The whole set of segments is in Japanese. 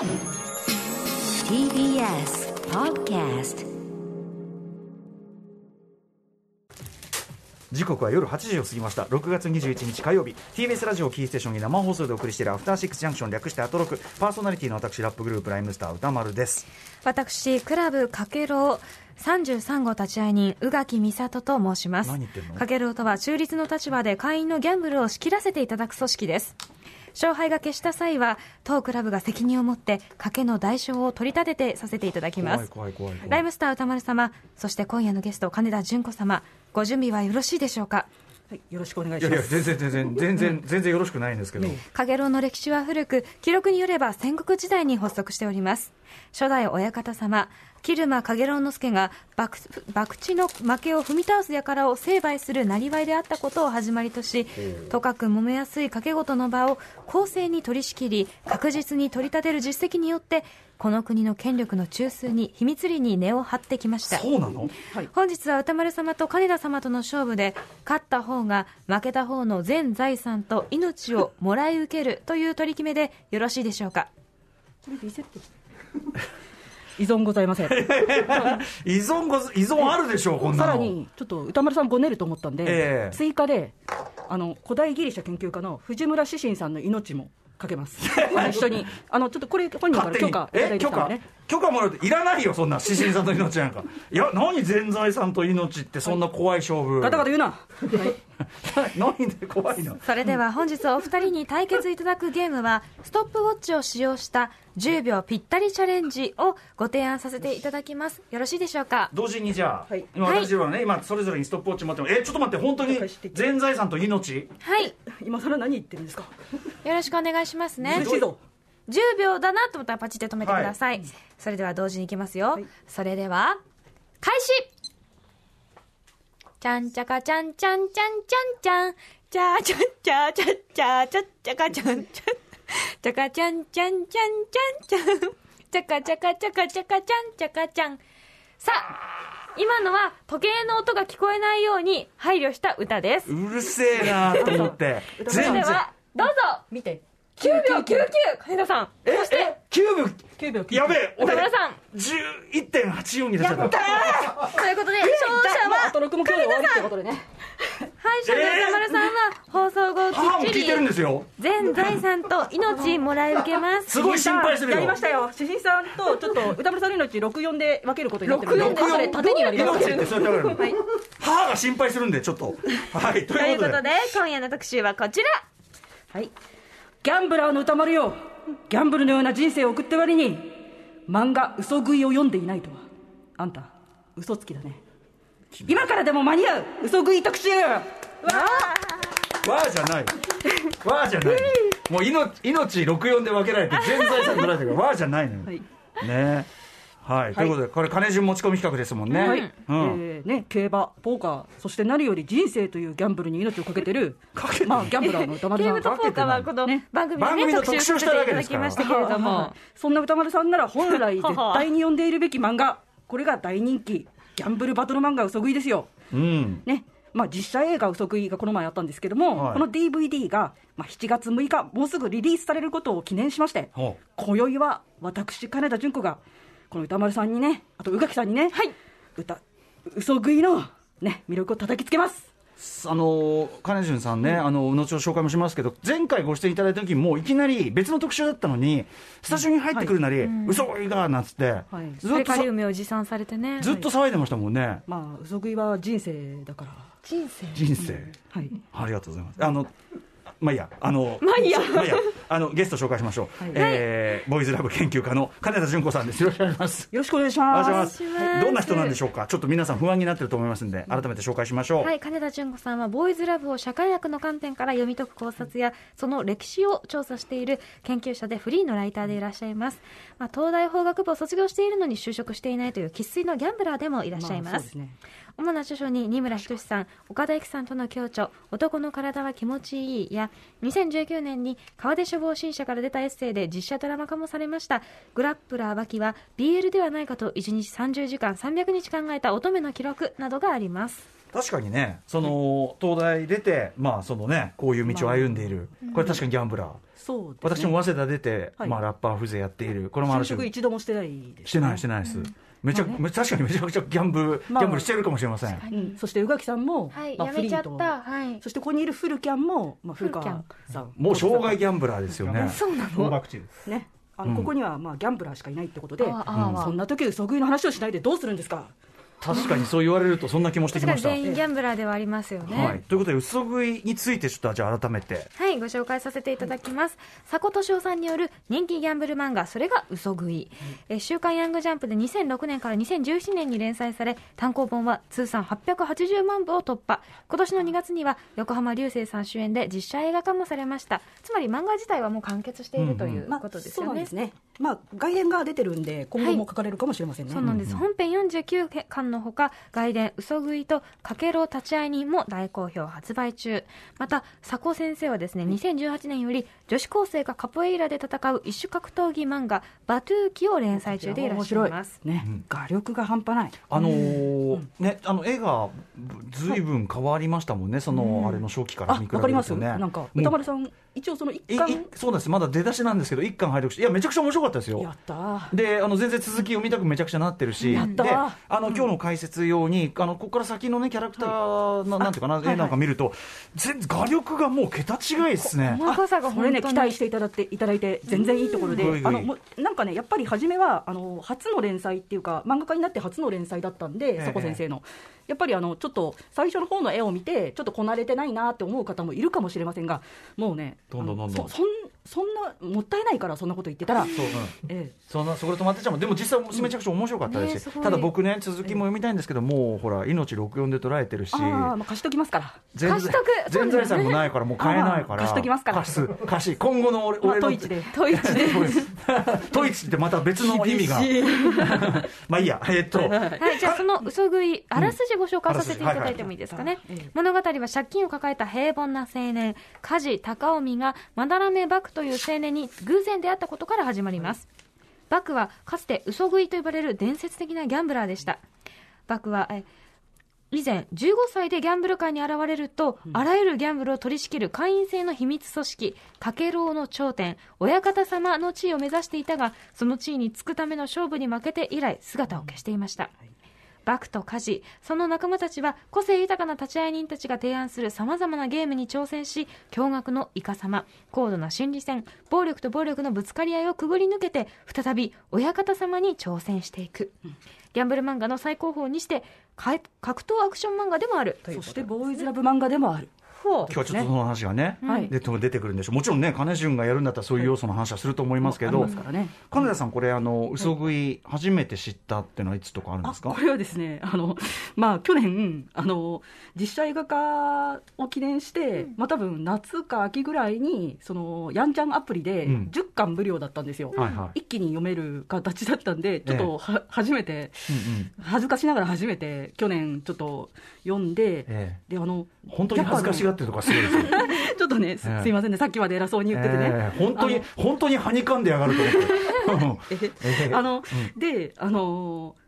TBS Podcast 時刻は夜8時を過ぎました。6月21日火曜日。TBS ラジオキーステーションに生放送でお送りしているアフターシックスジャンクション略してアトロク。パーソナリティの私ラップグループライムスター歌丸です。私クラブかけろう33号立会人宇垣美里と申します。何言ってんの？かけろうとは中立の立場で会員のギャンブルを仕切らせていただく組織です勝敗が決した際は当クラブが責任を持って賭けの代償を取り立ててさせていただきます。ライムスター歌丸様そして今夜のゲスト金田純子様ご準備はよろしいでしょうか？はい、よろしくお願いいやいやします。全然全然 全然全然よろしくないんですけど、ねかげろうの歴史は古く記録によれば戦国時代に発足しております。初代親方様桐間影郎之助が博博打の負けを踏み倒す輩を成敗するなりわいであったことを始まりとしとかく揉めやすい賭け事の場を公正に取り仕切り確実に取り立てる実績によってこの国の権力の中枢に秘密裏に根を張ってきました。そうなの？本日は歌丸様と金田様との勝負で勝った方が負けた方の全財産と命をもらい受けるという取り決めでよろしいでしょうか？これリセット。依存ございません。依存ご依存あるでしょうこんなの。さらに、ちょっと歌丸さんごねると思ったんで、ええ。追加で、あの、古代ギリシャ研究家の藤村志信さんの命もかけます。一緒に。あの、ちょっとこれ本人から許可いただいてきたんでね。許可もらうといらないよそんな獅子さんと命なんか。いや何全財産と命ってそんな怖い勝負、ガタガタ言うな。何で怖いの？それでは本日お二人に対決いただくゲームはストップウォッチを使用した10秒ぴったりチャレンジをご提案させていただきます。よろしいでしょうか？同時にじゃあ、はい。今私はね、今それぞれにストップウォッチ持ってますえちょっと待って本当に全財産と命？はい。今更何言ってるんですか？よろしくお願いしますね。嬉しいぞ。10秒だなと思ったらパチッと止めてください、それでは同時にいきますよ、はい。それでは開始。ちゃんちゃかちゃんちゃんちゃんちゃん。ちゃんちゃちゃちゃちゃちゃちゃちゃかちゃんちゃんちゃかちゃんちゃんちゃんちゃんちゃんちゃかちゃかちゃかちゃかちゃんちゃかちゃんさあ今のは時計の音が聞こえないように配慮した歌ですうるせえなと思ってそれではどうぞ見て。9秒99金田さんええ9秒。9秒やべえ歌俺村さん。11.84に出ちゃった。ということで勝者はあと6も今日で終わりってことでね。敗者の歌丸さんは放送後きっち母も聞いてるんですりよ。全財産と命もらい受けます。すごい心配してるよ。やりましたよ。志信さんとちょっと歌丸さんの命64で分けることになってるんで、64後で。縦になります。命ってそれだから母が心配するんでちょっと。はい。とといううこととで。今夜の特集はこちら。はい。ギャンブラーの歌丸よ。ギャンブルのような人生を送って割に、漫画嘘食いを読んでいないとは。あんた、嘘つきだね。今からでも間に合う。嘘食い特集。わわーじゃない。わーじゃないもう命命64で分けられて全財産取られてるからわーじゃないのよ、はい。ねはい、ということでこれ金順持ち込み企画ですもんね、はい、うん。えーね、競馬、ポーカー、そして何より人生というギャンブルに命をかけてる、まあ、ギャンブラーの 歌丸さん。ゲームとポーカーはこのね。番組番組のでね特集させていただきましたけれども。そんな歌丸さんなら本来 絶対に読んでいるべき漫画、これが大人気、ギャンブルバトル漫画嘘食いですよ。うん。ね。まあ、実写映画嘘食いがこの前あったんですけども、はい。この DVD が、まあ、7月6日、もうすぐリリースされることを記念しまして、ほ今宵は私、金田純子が、この歌丸さんにね、あと宇垣さんにね、歌、嘘食いの、ね、魅力を叩きつけます。あの金順さんね、あの後ほど紹介もしますけど、前回ご出演いただいた時も、いきなり別の特集だったのに、スタジオに入ってくるなり、嘘いがなんつって、はい。ずっとさカリウムを持参されてね。ずっと騒いでましたもんね、まあ、嘘食いは人生だから。人生。人生、はい。ありがとうございます。あのまあいいや、あの、まあいいやまあいいや、あの、ゲスト紹介しましょう。はいえーボーイズラブ研究家の金田純子さんです。よろしくお願いします。よろしくお願いします。しますお願いしますどんな人なんでしょうか？ちょっと皆さん不安になってると思いますんで、改めて紹介しましょう。はい、金田純子さんはボーイズラブを社会学の観点から読み解く考察やその歴史を調査している研究者でフリーのライターでいらっしゃいます、まあ、東大法学部を卒業しているのに就職していないという生粋のギャンブラーでもいらっしゃいます,、あそうですね。主な著書に二村仁さん、岡田育さんとの共著、男の体は気持ちいいや、2019年に川出処方新社から出たエッセイで実写ドラマ化もされました、グラップラー脇は BL ではないかと1日30時間300日考えた乙女の記録などがあります。確かにね。その東大出てまあそのねこういう道を歩んでいる、これ確かにギャンブラー、そうですね。私も早稲田出て、はい。まあ、ラッパー風情やっている。これもある種一度もしてないです、ね、してないしてないです、めちゃ、め確かにめちゃくちゃギャンブル、まあギャンブルしてるかもしれません、うん、そして宇垣さんも、はい、まあ、やめちゃっフリーた。とはい。そしてここにいるフルキャンも、まあ、古フルキャ川さん。もう生涯ギャンブラーですよね。そうな小の。ね。あの、うん。ここにはまあギャンブラーしかいないってことで、あああそんな時嘘食いの話をしないでどうするんですか？確かにそう言われるとそんな気もしてきました、確かに全員ギャンブラーではありますよね。はい、ということで嘘食いについてちょっとじゃあ改めてはい、ご紹介させていただきます。佐古敏夫さんによる人気ギャンブル漫画、それが嘘食い。えー週刊ヤングジャンプで2006年から2017年に連載され、単行本は通算880万部を突破。今年の2月には横浜流星さん主演で実写映画化もされました。つまり漫画自体はもう完結しているというまあことですそうよね。なんですね、まあ、外伝が出てるんで今後も書かれるかもしれませんね、そうなんです、本編49巻のほか外伝嘘食いとかけろ立ち会い人も大好評発売中。また佐古先生はですね2018年より女子高生がカポエイラで戦う一種格闘技漫画「バトゥーキ」を連載中でいらっしゃいます。ね、画力が半端ない。あのーね、あの絵がずいぶん変わりましたもんね、その、あれの初期からあ見比べわかります。るとね。なんか歌丸さん一応その一いい巻そうなんです、まだ出だしなんですけど、一巻拝読して、いや、めちゃくちゃ面白かったですよ。やっ。たー。であの全然続き読みたくめちゃくちゃなってるし、やったであの今日の解説用に、あのここから先のね、キャラクターの、なんていうかな、はいはい絵なんか見ると、全画力がもう桁違いですね。細かさがそれね期待していただいていただいて全然いいところで、あのもうなんかねやっぱり初めはあの初の連載っていうか漫画家になって初の連載だったんで、え佐古先生の。やっぱりあのちょっと最初の方の絵を見てちょっとこなれてないなって思う方もいるかもしれませんがもうねどんどんどんどん。そそんそんなもったいないからそんなこと言ってたら、そううん。えそんなそこで止まってちゃうもん。でも実際めちゃくちゃ面白かったですし、ねただ僕ね続きも読みたいんですけどもうほら命64で捉えてるし。えああまあ貸しときますから。全貸しとく。全財産もないからもう買えないから。貸しときますから。貸す。貸し。今後の俺まあ俺のトイチで。トイチで。トイチってまた別の意味が。まあいいや。えっと。はい、じゃあその嘘食い、あらすじご紹介させていただいてもいいですかね？はいはい。物語は借金を抱えた平凡な青年、梶高臣がまだらめバクという青年に偶然出会ったことから始まります。バクはかつて嘘食いと呼ばれる伝説的なギャンブラーでした。バクは、え以前15歳でギャンブル界に現れると、あらゆるギャンブルを取り仕切る会員制の秘密組織かけろうの頂点親方様の地位を目指していたがその地位につくための勝負に負けて以来姿を消していました、バ悪と家事。その仲間たちは個性豊かな立会人たちが提案するさまざまなゲームに挑戦し驚愕のイカ様。高度な心理戦。暴力と暴力のぶつかり合いをくぐり抜けて再び親方様に挑戦していく、ギャンブル漫画の最高峰にして格闘アクション漫画でもあるそしてボーイズラブ漫画でもある。今日はちょっとその話がね、はい。で出てくるんでしょう。もちろんね金潤がやるんだったらそういう要素の話はすると思いますけど、ね。金田さんこれあの嘘食い初めて知ったっていうのはいつとかあるんですか？あこれはですねあの、まあ、去年あの実写映画化を記念して、まあ多分夏か秋ぐらいにそのやんちゃんアプリでうん。10巻無料だったんですよ、はいはい。一気に読める形だったんでちょっとは、初めてうんうん。恥ずかしながら初めて去年ちょっと読んで、えであの本当に恥ずかしがってるとかすごいですよ、ちょっとねす,、ええいませんねさっきまで偉そうに言っててね、ええ本当に本当にはにかんでやがると思ってええあの、で、あのー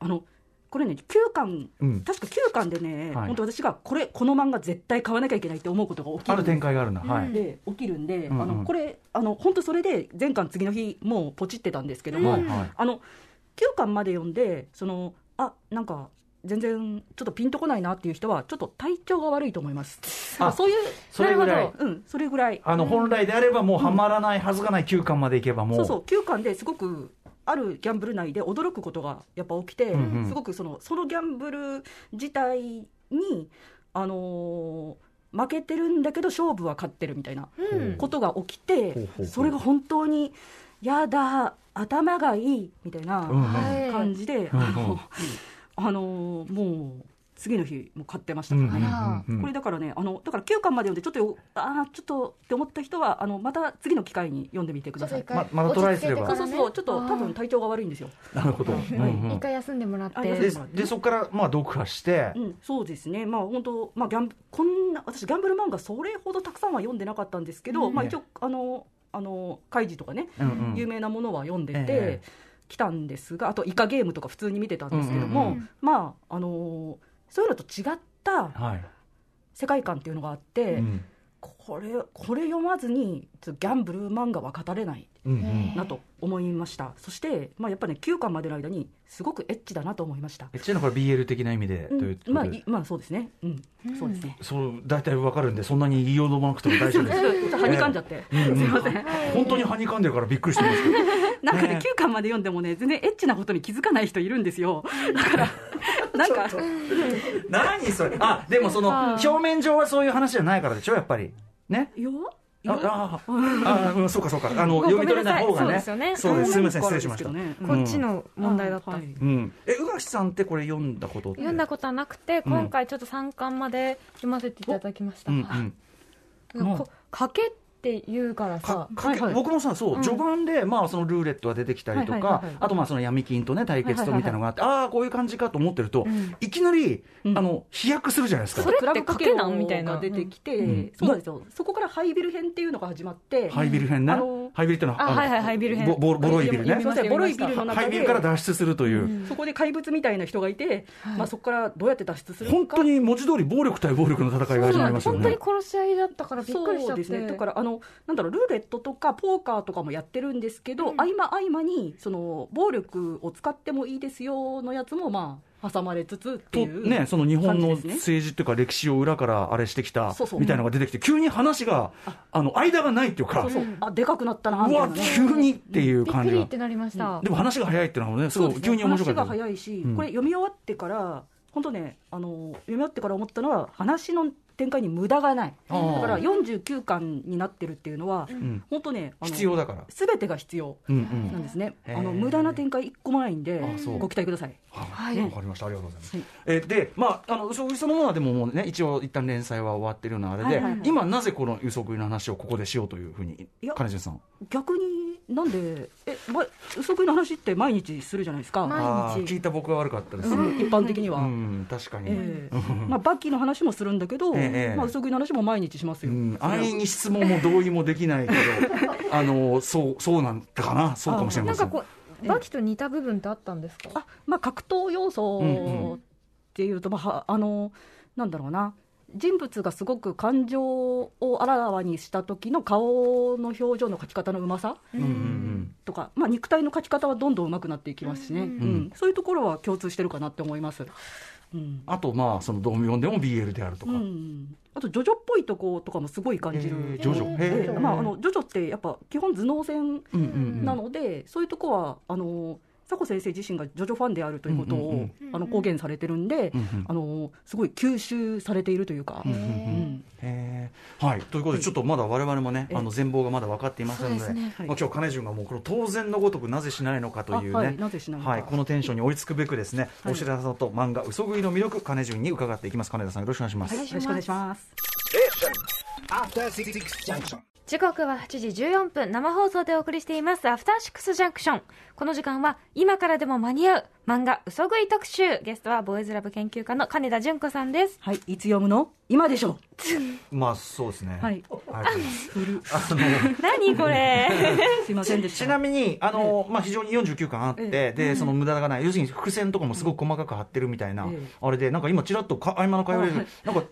あの、これね、9巻、うん確か9巻でね、はい本当私が、これ、この漫画絶対買わなきゃいけないって思うことが起きるある展開があるな、はい、で起きるんで、うんうんあのこれ、あの本当それで、前巻、次の日、もうポチってたんですけども、はいあの9巻まで読んで、そのあなんか、全然ちょっとピンとこないなっていう人は、ちょっと体調が悪いと思います。あそういう、それぐらい。うん、それぐらい。あの本来であればもうはまらないはずがない9巻までいけばもう。そうそう9巻ですごくあるギャンブル内で驚くことがやっぱ起きて、うんうん。すごくそのそのギャンブル自体に、あのー負けてるんだけど勝負は勝ってるみたいなうん。ことが起きて、ほうほうそれが本当にやだ頭がいいみたいな感じで、うんうん。あのあのーもう次の日も買ってましたからね、うんうんこれだからねあのだから9巻まで読んでちょっとよああちょっとって思った人はあのまた次の機会に読んでみてください。ままだトライすれば。そうそうそうちょっと多分体調が悪いんですよ。なるほど、うんうん。一回休んでもらっあて。ででそこからまあ読破して、うん、そうですね、まあ本当、まあ、ギャンブこんな私、ギャンブル漫画、それほどたくさんは読んでなかったんですけど、まあ、一応、あの、あの、カイジとかね、うんうん。有名なものは読んでて、ええ来たんですが、あと、イカゲームとか普通に見てたんですけども、うんうんうまあ、あの、そういうのと違ったはい、世界観っていうのがあって、うん。これ、これ読まずに、ギャンブル漫画は語れない。なと思いました。そして、まあ、やっぱり、ね、9巻までの間にすごくエッチだなと思いました、えちなみにこれ BL 的な意味でということで、まあ、いまあそうですね、うん、そうですね。そう大体わかるんでそんなに言いようもなくても大丈夫です。ちょっとはにかんじゃって、すいません。本当にはにかんでるからびっくりしてますけど。なんかねね、9巻まで読んでもね、全然エッチなことに気づかない人いるんですよ。だから、なんか、何それ。あでもその表面上はそういう話じゃないからでしょやっぱり。ね。いや、いあやあああうんそうかそうか。あのご読み取れない方がね。そうですよね。そうです。すみません失礼しました、こっちの問題だった、はいうん、え宇垣さんってこれ読んだこと読んだことはなくて、今回ちょっと3巻まで読ませていただきました、うんうん。かけって言うからかさ。かけはいはい。僕もさそう、序盤で、まあ、そのルーレットが出てきたりとか、はいはいはいはい。あとまあその闇金とね対決とみたいなのがあって、ああこういう感じかと思ってると、ん。いきなり、うん。あの飛躍するじゃないですか。それって賭けなんみたいなが出てきて、ん。そうなんですよ。そこからハイビル編っていうのが始まって、ハイビル編ね、あのハイビルってのははいはいハイビル編。ボボボロいビルね。ボロいビルの中でハイビルから脱出するという、そこで怪物みたいな人がいて、まあそこからどうやって脱出する。本当に文字通り暴力対暴力の戦いが始まりますよ本当にね。殺し合いだったからびっくりしちゃって。そうですね。だからあのなんだろうルーレットとかポーカーとかもやってるんですけど、合間合間にその暴力を使ってもいいですよのやつもまあ挟まれつつってというね、その日本の政治っていうか歴史を裏からあれしてきたそうそう。みたいなのが出てきて急に話があの間がないっていうかそうそう。あでかくなったなうわ。急にっていう感じが。くりってなりました、でも話が早いっていうのはねすごいそう急に面白かった。話が早いし、うん。これ読み終わってから本当ねあの読み終わってから思ったのは話の展開に無駄がない。だから49巻になってるっていうのは、ん。本当ね必要だから。全てが必要なんですね、あの無駄な展開一個もないんでご期待くださいはい、わかりました。ありがとうございます。はいえーで、まあ、あの、嘘食いそのものはでももうね、一応一旦連載は終わってるようなあれで、今なぜこの嘘食いの話をここでしようというふうに金潤さん。逆になんでえ、ま、嘘食いの話って毎日するじゃないですか、毎日聞いた僕は悪かったです。うん一般的には、うん、確かに。ええ まあ、バッキーの話もするんだけど、ええまあ、嘘食いの話も毎日しますよ、うん、安易に質問も同意もできないけど、あの、そう、そうなんだかな、そうかもしれません。なんかこうバキと似た部分ってあったんですか？あまあ、格闘要素っていうと、まあは、あのなんだろうな。人物がすごく感情をあらわにした時の顔の表情の描き方のうまさ？とか、まあ、肉体の描き方はどんどん上手くなっていきますしね、うんん。そういうところは共通してるかなって思います。うん。あと、まあ、その、どう読んでも BL であるとか。うん、あとジョジョっぽいとことかもすごい感じる、えー。ジョジョ。まあ、あのジョジョってやっぱ基本頭脳戦なので、そういうとこはあの佐古先生自身がジョジョファンであるということを、うんうんあの公言されてるんで、うんうん。あのすごい吸収されているというか、うんうん。うん。へー。はい、ということで、ちょっとまだ我々もね、ええ。あの全貌がまだ分かっていませんので、ですね。はい。まあ今日金潤がもうこの当然のごとくなぜしないのかというね、あはい。なぜしないのか。はい。このテンションに追いつくべくですね、はい。お知らせと漫画嘘食いの魅力、金潤に伺っていきます。金田さんよろしくお願いします。よろしくお願いします。時刻は8時14分。生放送でお送りしています。アフターシックスジャンクション。この時間は今からでも間に合う漫画嘘食い特集。ゲストはボーイズラブ研究家の金田純子さんです。はい、いつ読むの？今でしょ まあそうですね。はい。何これ？すいませんでした。ちなみに、あの、まあ、非常に49巻あって、えで、その無駄がない、要するに伏線とかもすごく細かく貼ってるみたいな、ええ。あれで、なんか今ちらっとか合間の会話で、あはい。なんか、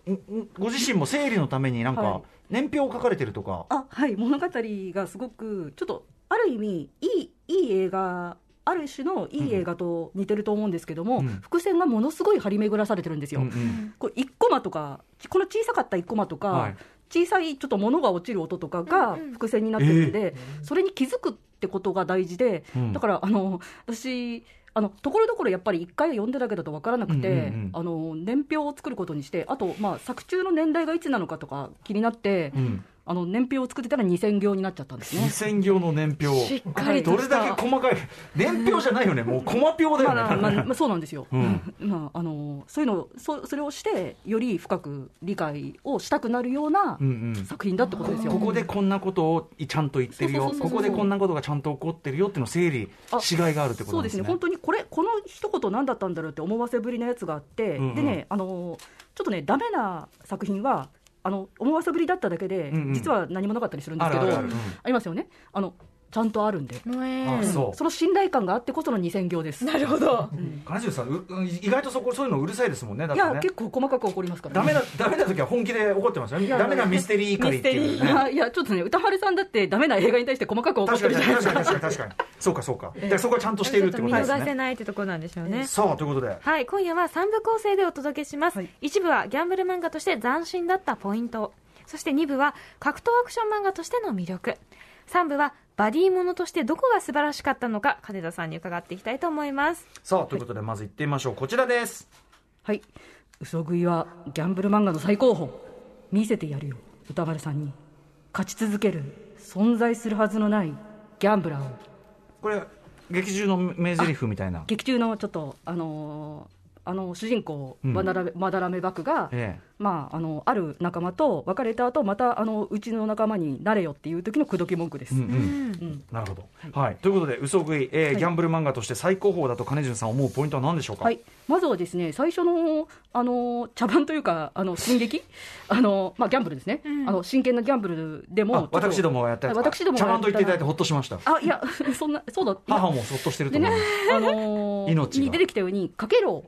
ご自身も整理のためになんか、はい。年表を書かれてるとか、あはい。物語がすごくちょっとある意味いいいい映画ある種のいい映画と似てると思うんですけども、うん。伏線がものすごい張り巡らされてるんですよ。うんうん。これ1コマとかこの小さかった1コマとか、はい。小さいちょっと物が落ちる音とかが伏線になってるんで、それに気づくってことが大事で、うん。だからあの私あのところどころやっぱり1回読んでだけだと分からなくて、うんうんうん。あの年表を作ることにしてあと、まあ、作中の年代がいつなのかとか気になって、うんあの年表を作ってたら2000行になっちゃったんですね。2000行の年表。しっかりとどれだけ細かい年表じゃないよね。もうコマ表だよね、まあまあまあ、そうなんですよ、うん。まあ、あのそういうのそそれをしてより深く理解をしたくなるようなうんうん。作品だってことですよ。ここでこんなことをちゃんと言ってるよ。ここでこんなことがちゃんと起こってるよっていうのを整理あしがいがあるってことね。そうですね、本当にこれ、この一言なんだったんだろうって思わせぶりなやつがあって、うんうん。でね、あのちょっとね、ダメな作品は、あの思わせぶりだっただけで、実は何もなかったりするんですけど、ありますよね。あの、ちゃんとあるんで、あそう。その信頼感があってこその2000行です。なるほど。金城さんううん意外とそこそういうのうるさいですもんね。いや、結構細かく起こりますから、ダメなダメな時は本気で怒ってますよ。ねやダメなミステリー怒りっていうね。いやちょっとね、歌丸さんだって、ダメな映画に対して細かく怒っ確かにてるじゃない確ですか。かに確かに確かにそうか。そうかでそこはちゃんとしているってこと見ですね。逃せないってところなんでしょうね。さあということで。はい、今夜は3部構成でお届けします、はい。一部はギャンブル漫画として斬新だったポイント。そして2部は格闘アクション漫画としての魅力。3部はバディものとしてどこが素晴らしかったのか金田さんに伺っていきたいと思います。さあということでまず行ってみましょう。こちらです。はい、嘘食いはギャンブル漫画の最高峰見せてやるよ。歌丸さんに勝ち続ける存在するはずのないギャンブラーを。これ劇中の名台詞みたいな。劇中のちょっとあのーあの主人公、うん。まだらめまだらめ幕が、えまあ、あのある仲間と別れた後またあのうちの仲間になれよっていう時の口説き文句です、えうんうん。うん。なるほど、はい、ということで、嘘食い、えーはい。ギャンブル漫画として最高峰だと金潤さん思うポイントは何でしょうか？はい、まずはですね最初のあの茶番というか、あの進撃、あのまあ、ギャンブルですね、うん。あの真剣なギャンブルでも私どもがやったやつか。私ども茶番と言っていただいてほっとしました。あいや、そんな、そうだ、母もそっとしてると思います。、あのー命が。に出てきたように、かけろはい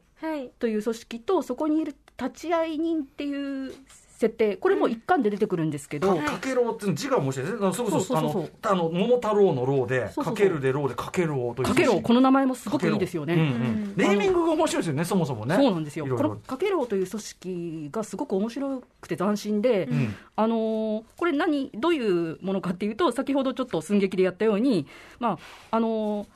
という組織と、そこにいる立ち会い人っていう設定、これも一貫で出てくるんですけど、かかけろうっていうの字が面白いですね。そうそうそうそうそうあのあの桃太郎の郎でそうそうそうかけるで郎でかけろうという。かけろ、この名前もすごくいいですよね。うんうんネーミングが面白いですよね、そもそもね。そうなんですよ、いろいろこのかけろうという組織がすごく面白くて斬新で、うんあのーこれ何、どういうものかっていうと、先ほどちょっと寸劇でやったように、まああのー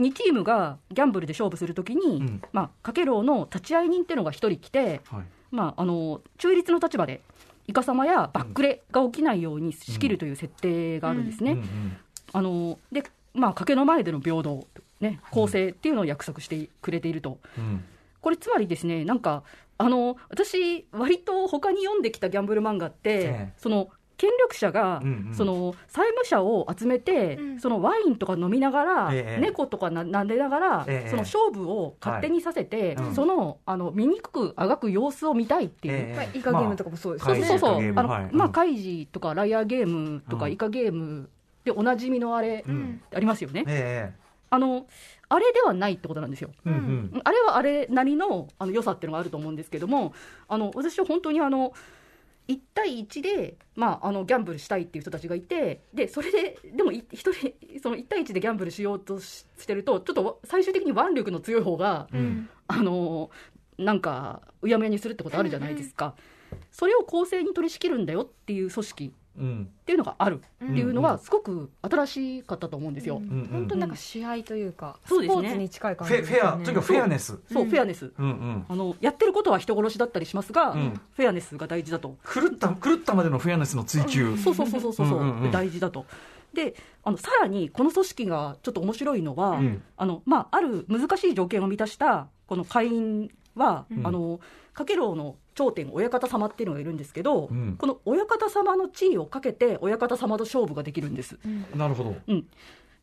2チームがギャンブルで勝負するときに、うんまあ、かけろうの立ち会い人っていうのが1人来て、はい。まあ、あの中立の立場で、イカ様やバックレが起きないように仕切るという設定があるんですね。うんうんあのでまあ、賭けの前での平等、ね、公正っていうのを約束してくれていると。うんこれつまりですね、なんか、あの私、割と他に読んできたギャンブル漫画って、ええその権力者が、うんうん。その債務者を集めて、うん。そのワインとか飲みながら、ええ。猫とかな撫でながら、ええ。その勝負を勝手にさせて、そのあの醜くあがく様子を見たいっていう。ええ。まあイカゲームとかもそうですまあよねそうそうそう、カイジとかゲーム。あのまあ、カイジとかライアーゲームとかうん。イカゲームでおなじみのあれ、うん。ありますよね、えあのあれではないってことなんですよ。えうん。うん。あれはあれなりのあの良さっていうのがあると思うんですけども、あの私は本当にあの1対1で、まあ、あのギャンブルしたいっていう人たちがいて、でそれで、でもい一人、その1対1でギャンブルしようとししてると、ちょっと最終的に腕力の強い方が、うん。あのなんか、うやむやにするってことあるじゃないですか、それを公正に取り仕切るんだよっていう組織うんっていうのがある。っていうのうんは、すごく新しかったと思うんですよ。うん。うん本当になんか試合というか、スポーツに近い感フェフじですよねェアというかフェアネス。そう、うんフェアネス。うんうん。あのやってることは人殺しだったりしますが、うん。フェアネスが大事だと、狂った狂ったまでのフェアネスの追求。そうそうそうそうそう,、うんうんうん。大事だと。であのさらにこの組織がちょっと面白いのは、うん。あのまあ、ある難しい条件を満たしたこの会員は、うん。あのかけろうの頂点、親方様っていうのがいるんですけど、うんこの親方様の地位をかけて、親方様と勝負ができるんです。なるほど。うん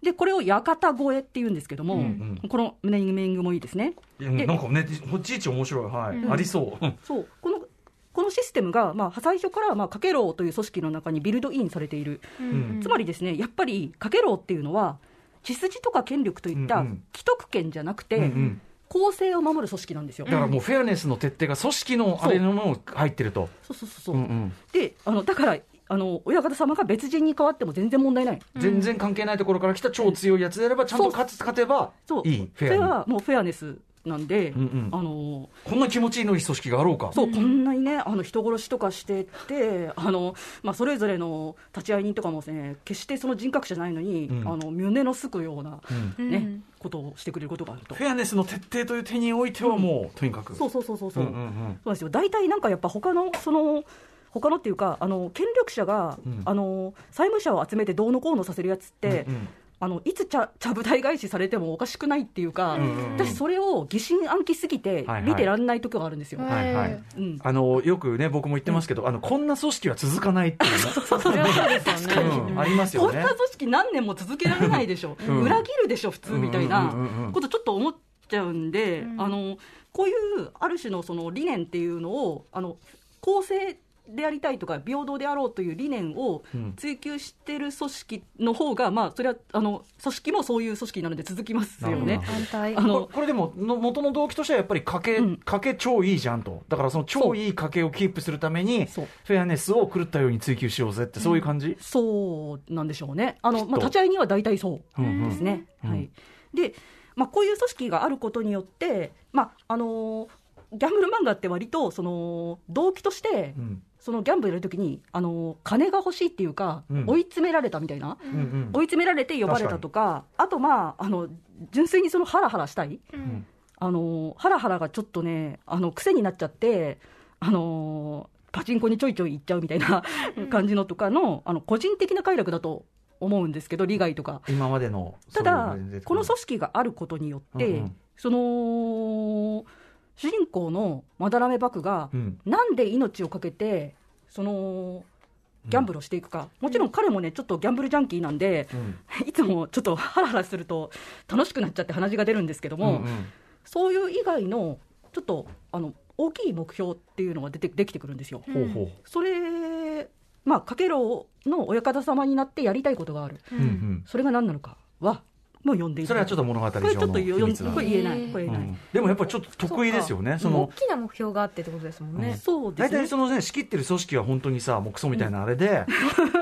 でこれを館越えっていうんですけども、うんうんこのネーミングもいいですね。なんかね、いちいち面白い。はい。うんありそう。うんそうこのこのシステムが、まあ、最初から、まあ、かけろうという組織の中にビルドインされている、んつまりですねやっぱりかけろうっていうのは血筋とか権力といったうんうん既得権じゃなくて、うんうん公正を守る組織なんですよ。だからもうフェアネスの徹底が組織のあれのものが入ってると。そうそうそうそう、うんうんであのだからあの親方様が別人に変わっても全然問題ない。全然関係ないところから来た超強いやつであれば、ちゃんと勝つ勝てばいい、フェアに。はもうフェアネスなんで、うんうん。あのこんな気持ちいいのいい組織があろうか。そう、こんなにね、あの人殺しとかしてって、あのまあ、それぞれの立ち会い人とかもね、決してその人格者じゃないのに、うん。あの胸のすくような、うん。ねうん。ことをしてくれることがあると。フェアネスの徹底という点においてはもう、とにかく。そうそうそうそうそう、うんうんうん。そうなんですよ。大体なんかやっぱ他のその他のっていうかあの権力者が、うん。あの債務者を集めてどうのこうのさせるやつって、うんうんあのいつちゃちゃぶ台返しされてもおかしくないっていうか、うんうんうん。私それを疑心暗鬼すぎて見てらんない時があるんですよ。はいはい。うん。あのよくね僕も言ってますけど、あのこんな組織は続かないっていうね それはそう。うん。ありますよね。こんな組織何年も続けられないでしょ、うん。裏切るでしょ、普通みたいなことちょっと思っちゃうんで、うん。あのこういうある種のその理念っていうのを、あの公正でありたいとか、平等であろうという理念をうん。追求してる組織の方が、まあ、それはあの組織もそういう組織なので続きますよね。あのこれこれでもの元の動機としてはやっぱり賭け、うん。賭け超いいじゃんと。だからその超いい賭けをキープするためにフェアネスを狂ったように追求しようぜってそういう感じ、そうなんでしょうね。あの、まあ、立ち会いには大体そううんうん。ですね。うん。はい。で、まあ、こういう組織があることによって、まあ、あのーギャンブル漫画って割と、その、動機としてう、んそのギャンブルやるときに、あのー金が欲しいっていうか、うん。追い詰められたみたいな。うんうん追い詰められて呼ばれたとか、あとまあ、あの、純粋にそのハラハラしたい。うん。あのハラハラがちょっとね、あの癖になっちゃって、あのパチンコにちょいちょい行っちゃうみたいな感じのとかの、あの個人的な快楽だと思うんですけど、利害とか。今までのただそうこの組織があることによって、うんうん。その主人公のまだらめバクが、うん。なんで命を懸けて、そのギャンブルをしていくか、もちろん彼もね、ちょっとギャンブルジャンキーなんで、うん。いつもちょっとハラハラすると楽しくなっちゃって鼻血が出るんですけども、うんうん。そういう以外のちょっとあの大きい目標っていうのが出てできてくるんですよ。ほうほう。それ、まあ、かけろうの親方様になってやりたいことがある、うんうん。それが何なのかは、もう読んでいたそれはちょっと物語上これちょっとこれ言えない、これ言えない。うん。でもやっぱりちょっと得意ですよね。そ大のきな目標があってってことですもんね。そうですね。大体そのね仕切ってる組織は本当にさもうクソみたいなあれで、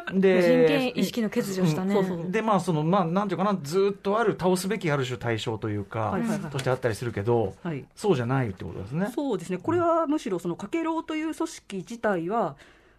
人で権意識の欠如したね。うん。そうそう。でまあそのまあなんていうかなずっとある倒すべきある種対象というか、はいはいはい。としてあったりするけどはい。そうじゃないってことですね。そうですね、これはむしろそのかけろうという組織自体は、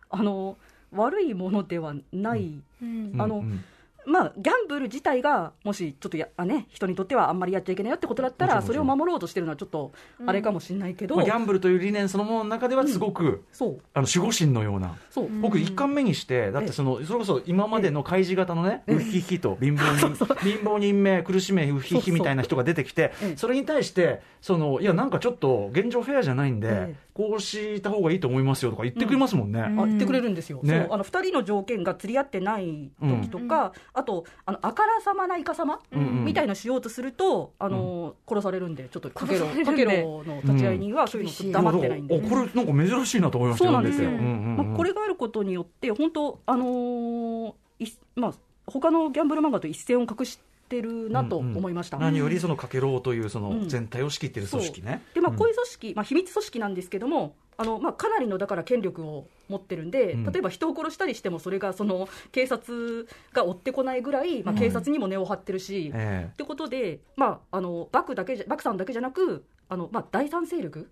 あの悪いものではない、うん。あのうんうんまあ、ギャンブル自体が、もしちょっとや、あね、人にとってはあんまりやっちゃいけないよってことだったら、それを守ろうとしてるのはちょっとあれかもしれないけど、まあ、ギャンブルという理念そのものの中ではすごく、そう、あの守護神のような。そう、僕一巻目にしてだってそのそれこそ今までの開示型のねええウッヒヒと貧乏人 貧乏人名苦しめウッヒヒみたいな人が出てきてええ。それに対してそのいやなんかちょっと現状フェアじゃないんでええこうした方がいいと思いますよとか言ってくれますもんね。うん。あ言ってくれるんですよ、ね。そうあの2人の条件が釣り合ってない時とか、あと、あのあからさまなイカ様、うんうん。みたいのしようとすると、あの殺されるんで、ちょっとかけろ殺されるんで。かけろの立ち会い人は、そういうの黙ってないんで。おこれなんか珍しいなと思いましたそうなんですよ、読んでてう。んうんうん。まあ、これがあることによって、本当、あのーいまあ他のギャンブル漫画と一線を画してるなと思いました。何よりそのかけろうというそうん。の全体を仕切っている組織ね。でまあ、うん。こういう組織、まあ、秘密組織なんですけども、あのまあ、かなりのだから権力を持ってるんで、うん。例えば人を殺したりしても、それがその 警察が追ってこないぐらい、まあ、うん。警察にも根を張ってるし。えってことで、まあ、あのバクだけじゃバクさんだけじゃなくあの、まあ、第三勢力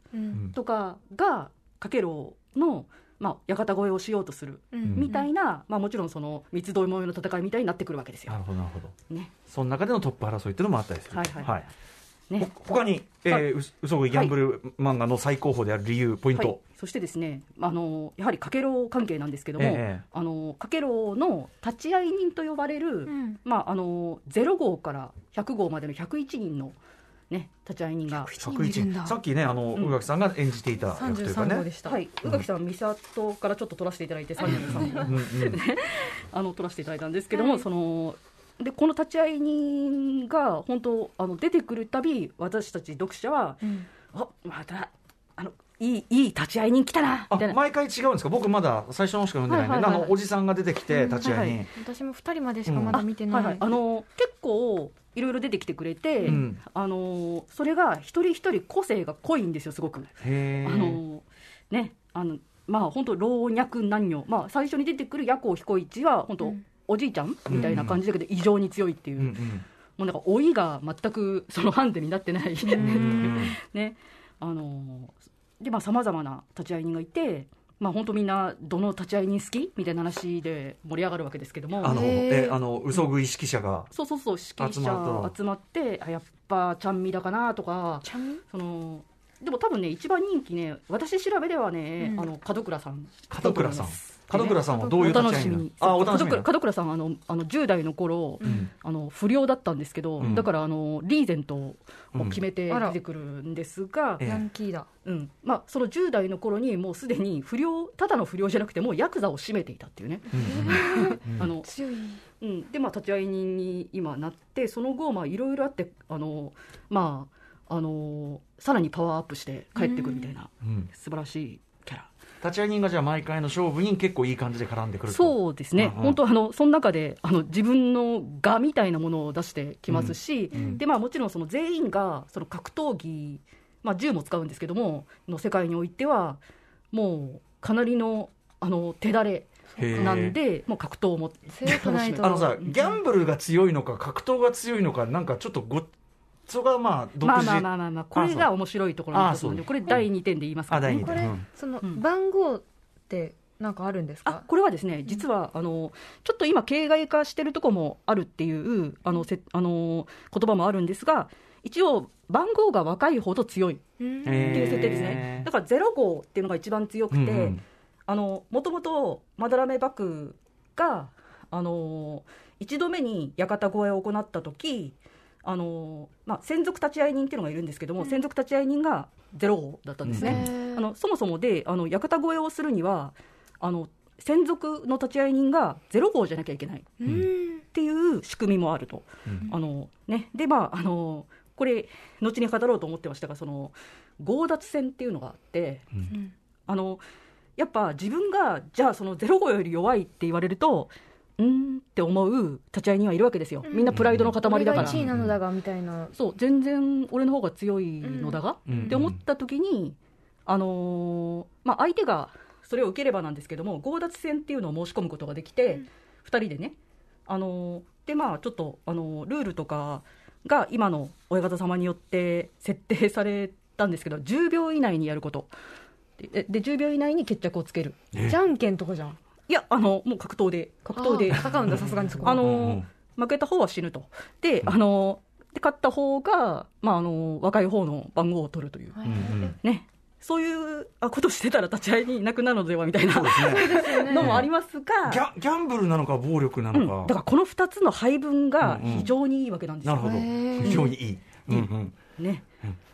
とかがかけろうの、まあ、館越えをしようとするうんみたいな、まあ、もちろんその三つどもえの戦いみたいになってくるわけですよな。るほどなるほど。ねその中でのトップ争いっていうのもあったりする。はいはいねほ他に、えー、う嘘食いギャンブル漫画の最高峰である理由、ポインはいト。、そしてですねあのやはりかけろう関係なんですけども、ええあのかけろうの立ち会い人と呼ばれる、うんまあ、あの0号から100号までの101人の、ね、立ち会い人が。101人いるんだ。さっきね、あの、うん。宇垣さんが演じていた役というか33号ねで。した。はい、宇垣さん、美里からちょっと取らせていただいて、33号うんうん。あの取らせていただいたんですけども、はい。そのでこの立ち会い人が本当あの出てくるたび私たち読者は、うん。あまたあのいいいい立ち会い人来たなあみたいな。毎回違うんですか？僕まだ最初のしか読んでないんで、はいはいはい。はいあのおじさんが出てきて立ち会いに、はい私も2人までしかまだ見てない。はいはい、あの結構いろいろ出てきてくれて、うん。あのそれが一人一人個性が濃いんですよすごく。へあのねあのまあ本当老若男女、まあ、最初に出てくる夜行彦一は本当、うん。おじいちゃんみたいな感じだけど異常に強いっていう、うんうん。もうなんか老いが全くそのハンデになってない、うん ね。あのでまあさまざまな立ち会い人がいて。まあ本当みんなどの立ち会い人好きみたいな話で盛り上がるわけですけども。あのえあの嘘食い指揮者がそうそうそう指揮者集まってあやっぱちゃんみだかなとかちゃんみ？そのでも多分ね一番人気ね私調べではね、あの門倉さん。門倉さん門倉さんはどういうお立ちあお楽しみに。門倉さんあのあの10代の頃、あの不良だったんですけど、うん。だからあのリーゼントを決めて出てくるんですが、ええ。ヤンキーだ。うん。まあ、その10代の頃にもうすでに不良ただの不良じゃなくてもうヤクザを占めていたっていうね、あの強い。うん、でまあ立ち会い人に今なってその後まあいろいろあってあのまああのさらにパワーアップして帰ってくるみたいな、うん。素晴らしい立ち会い人がじゃあ毎回の勝負に結構いい感じで絡んでくると。そうですね、うんうん。本当あの、その中であの自分の我みたいなものを出してきますし、ん。でまあ、もちろんその全員がその格闘技、まあ、銃も使うんですけども、の世界においては、もうかなりのあの手だれなんで、もう格闘もあのさギャンブルが強いのか格闘が強いのかなんかちょっとごそこがまあ独まあ自まあまあまあまあ、これが面白いところなんで、あこれ、第2点で言いますからね。あ第二。これ、うん。そのうん。番号ってなんかあるんですあかこれはですね、実はあのちょっと今、形骸化してるところもあるっていうあのせあの言葉もあるんですが、一応、番号が若いほど強い。っていう設定ですね、だから0号っていうのが一番強くて、うんうん。もともとまだらめ幕が、あの一度目に館越えを行った時あのまあ専属立ち会い人っていうのがいるんですけども、専属立ち会い人が0号だったんですね。あのそもそもであの館越えをするにはあの専属の立ち会い人が0号じゃなきゃいけないっうん。ていう仕組みもあると。あのね、でまああのこれ後に語ろうと思ってましたがその強奪戦っていうのがあって、ん。あのやっぱ自分がじゃあその0号より弱いって言われるとうーんって思う立ち会い人はいるわけですよ。みんなプライドの塊だから。1位なのだがみたいな。そう全然俺の方が強いのだが、うん。って思った時に、あのーまあ、相手がそれを受ければなんですけども強奪戦っていうのを申し込むことができて、2人でね、あのーでまあちょっと、あのールールとかが今の親方様によって設定されたんですけど10秒以内にやること。でで10秒以内に決着をつける。じゃんけんとかじゃんいやあのもう格闘で格闘で。あ戦うんださすがにそこは。あのうんうん。負けた方は死ぬと。で、あので勝った方が、まあ、あの若い方の番号を取るという、うんうん。ね、そういうあことしてたら立ち会いにいなくなるのではみたいな。そうですね。のもありますが、ギャギャンブルなのか暴力なうん、のか、だからこの2つの配分がうんうん。非常にいいわけなんですよ。なるほど。非常にいい、うんうん。ね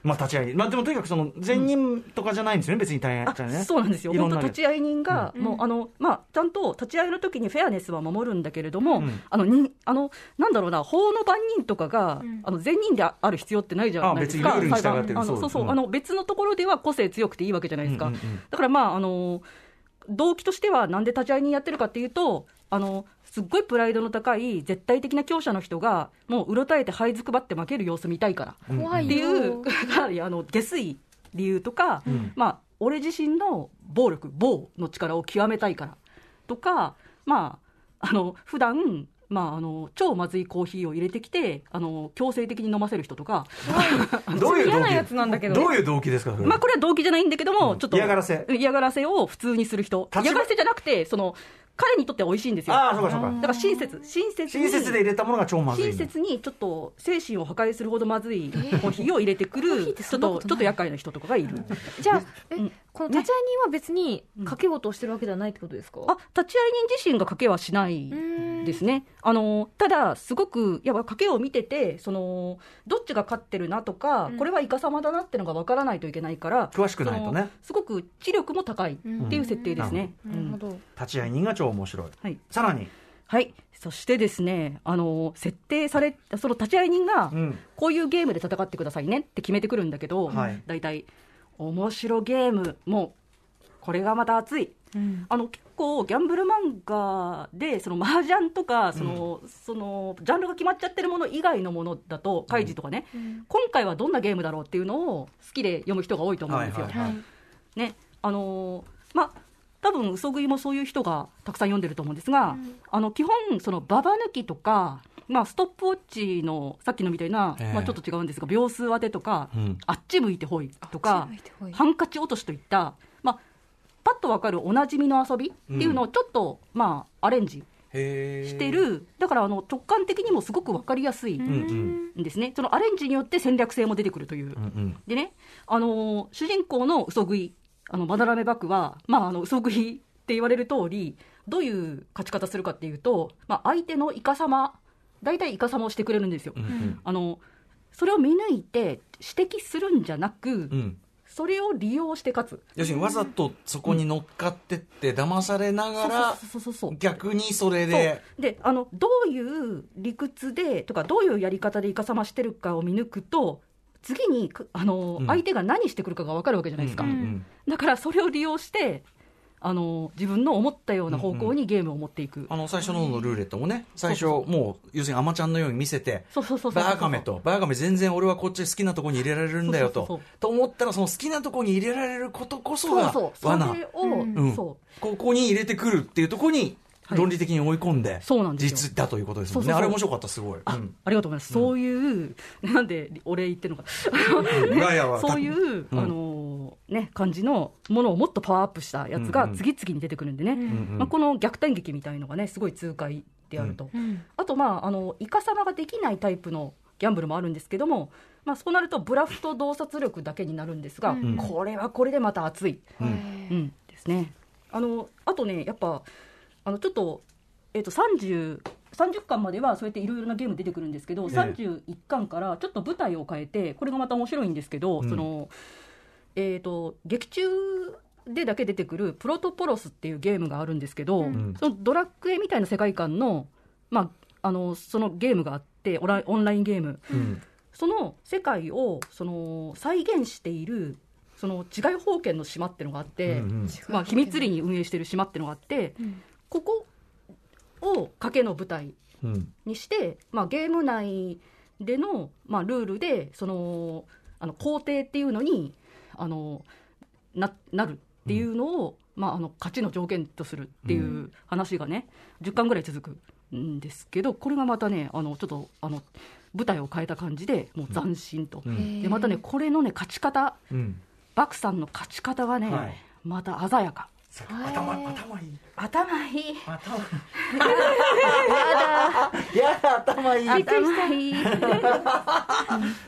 まあ立ち会い。まあでもとにかくその善人とかじゃないんですよね、別に大変あじゃねそうなんですよ、いろんな本当、立ち会い人が、うん。もうあのまあ、ちゃんと立ち会いの時にフェアネスは守るんだけれども、うん。あのにあのなんだろうな、法の番人とかが、うん。あの善人である必要ってないじゃないですか、あ別にルールに従ってる。裁判。あのそうそう、うん。あの別のところでは個性強くていいわけじゃないですか。うんうんうん。だからまああの動機としてはなんで立ち会い人やってるかっていうとあのすっごいプライドの高い絶対的な強者の人がもううろたえて這いずくばって負ける様子見たいから。怖いっていうよかなりあの下水理由とか、ん。まあ俺自身の暴力暴の力を極めたいから。とかまああの普段まああの超まずいコーヒーを入れてきてあの強制的に飲ませる人とか、どういう動機嫌なやつなんだけど。どういう動機ですか？まあこれは動機じゃないんだけども、うん。ちょっと嫌がらせ。嫌がらせを普通にする人。嫌がらせじゃなくてその彼にとっては美味しいんですよ。ああそうかそうか。だから親切。親切に親切で入れたものが超まずい親切にちょっと精神を破壊するほどまずいコー。ヒーを入れてくる ちょっとちょっと厄介な人とかがいる。じゃあえうん。この立ち会い人は別に賭け事をしてるわけではないってことですか？あ立ち会い人自身が賭けはしないですね。あのただすごくやっぱ賭けを見ててそのどっちが勝ってるなとか、うん。これはいかさまだなってのが分からないといけないから詳しくないとね。すごく知力も高いっていう設定ですね、うん。なるほど。立ち会い人が超面白い。はい。さらに。はい、そしてですね、あの設定されその立ち会い人が、うん。こういうゲームで戦ってくださいねって決めてくるんだけど、はい。大体、面白ゲーム、もう、これがまた熱い。うん。あの結構ギャンブル漫画でその麻雀とかその、そのジャンルが決まっちゃってるもの以外のものだと開示とかね、今回はどんなゲームだろうっていうのを好きで読む人が多いと思うんですよ。はいはいはい。ね。あのーまあ多分嘘食いもそういう人がたくさん読んでると思うんですが、あの基本そのババ抜きとか、まあ、ストップウォッチのさっきのみたいな、ええ。まあ、ちょっと違うんですが秒数当てとか、うん。あっち向いてほいとあかハンカチ落としといった、まあ、パッとわかるおなじみの遊びっていうのをちょっと、まあ、アレンジしてる、だからあの直感的にもすごく分かりやすいうんうん。んですね、そのアレンジによって戦略性も出てくるという。うんうん。でね、あのー主人公の嘘食い、あのバダラメバクは、まあ、あの嘘食いって言われる通り、どういう勝ち方するかっていうと、まあ、相手のイカ様、大体イカ様をしてくれるんですよ。うんうん。あのそれを見抜いて指摘するんじゃなく、うん。それを利用して勝つ。要するにわざとそこに乗っかってって騙されながら逆にそれで。であのどういう理屈でとかどういうやり方でイカサマしてるかを見抜くと次にくあの、うん。相手が何してくるかが分かるわけじゃないですか、うんうんだからそれを利用してあの自分の思ったような方向にゲームを持っていく、あの最初の方のルーレットもね最初もう要するにアマちゃんのように見せてそうそうそうバーカメとバーカメ全然俺はこっち好きなとこに入れられるんだよと。と思ったらその好きなとこに入れられることこそがそうそう。そ罠れを、うん。そう。ここに入れてくるっていうところにはい論理的に追い込んでそうなんですよ。実だということですもんね。あれ面白かったすごい。あ,、りがとうございます、そういう なんでお礼言ってるのか そういう、うん。あのね、感じのものをもっとパワーアップしたやつが次々に出てくるんでね、うんまあ、この逆転劇みたいのがねすごい痛快であると、あとまああのイカサマができないタイプのギャンブルもあるんですけども、まあ、そうなるとブラフと洞察力だけになるんですが、ん。これはこれでまた熱い、うん。うん、ですね。あのあとねやっぱあのちょっと,、えっと30 30巻まではそうやっていろいろなゲーム出てくるんですけど、ええ。31巻からちょっと舞台を変えてこれがまた面白いんですけど、うん。そのえー、と劇中でだけ出てくる「プロトポロス」っていうゲームがあるんですけど、ん。そのドラクエみたいな世界観の,、まあ、あのそのゲームがあってオラオンラインゲーム。うん。その世界をその再現しているその違い保険の島っていうのがあって、うんうん。まあ、秘密裏に運営している島っていうのがあって、ここを賭けの舞台うん。にして、まあ、ゲーム内での、まあ、ルールでそのあの工程っていうのにあのななるっていうのを、まあ、あの勝ちの条件とするっていう話がね、10巻ぐらい続くんですけどこれがまたねあのちょっとあの舞台を変えた感じでもう斬新と、ん。でまたねこれのね勝ち方。うん。バクさんの勝ち方がね、はい。また鮮やか。頭頭いい頭いい。頭。やだ頭いい。頭いい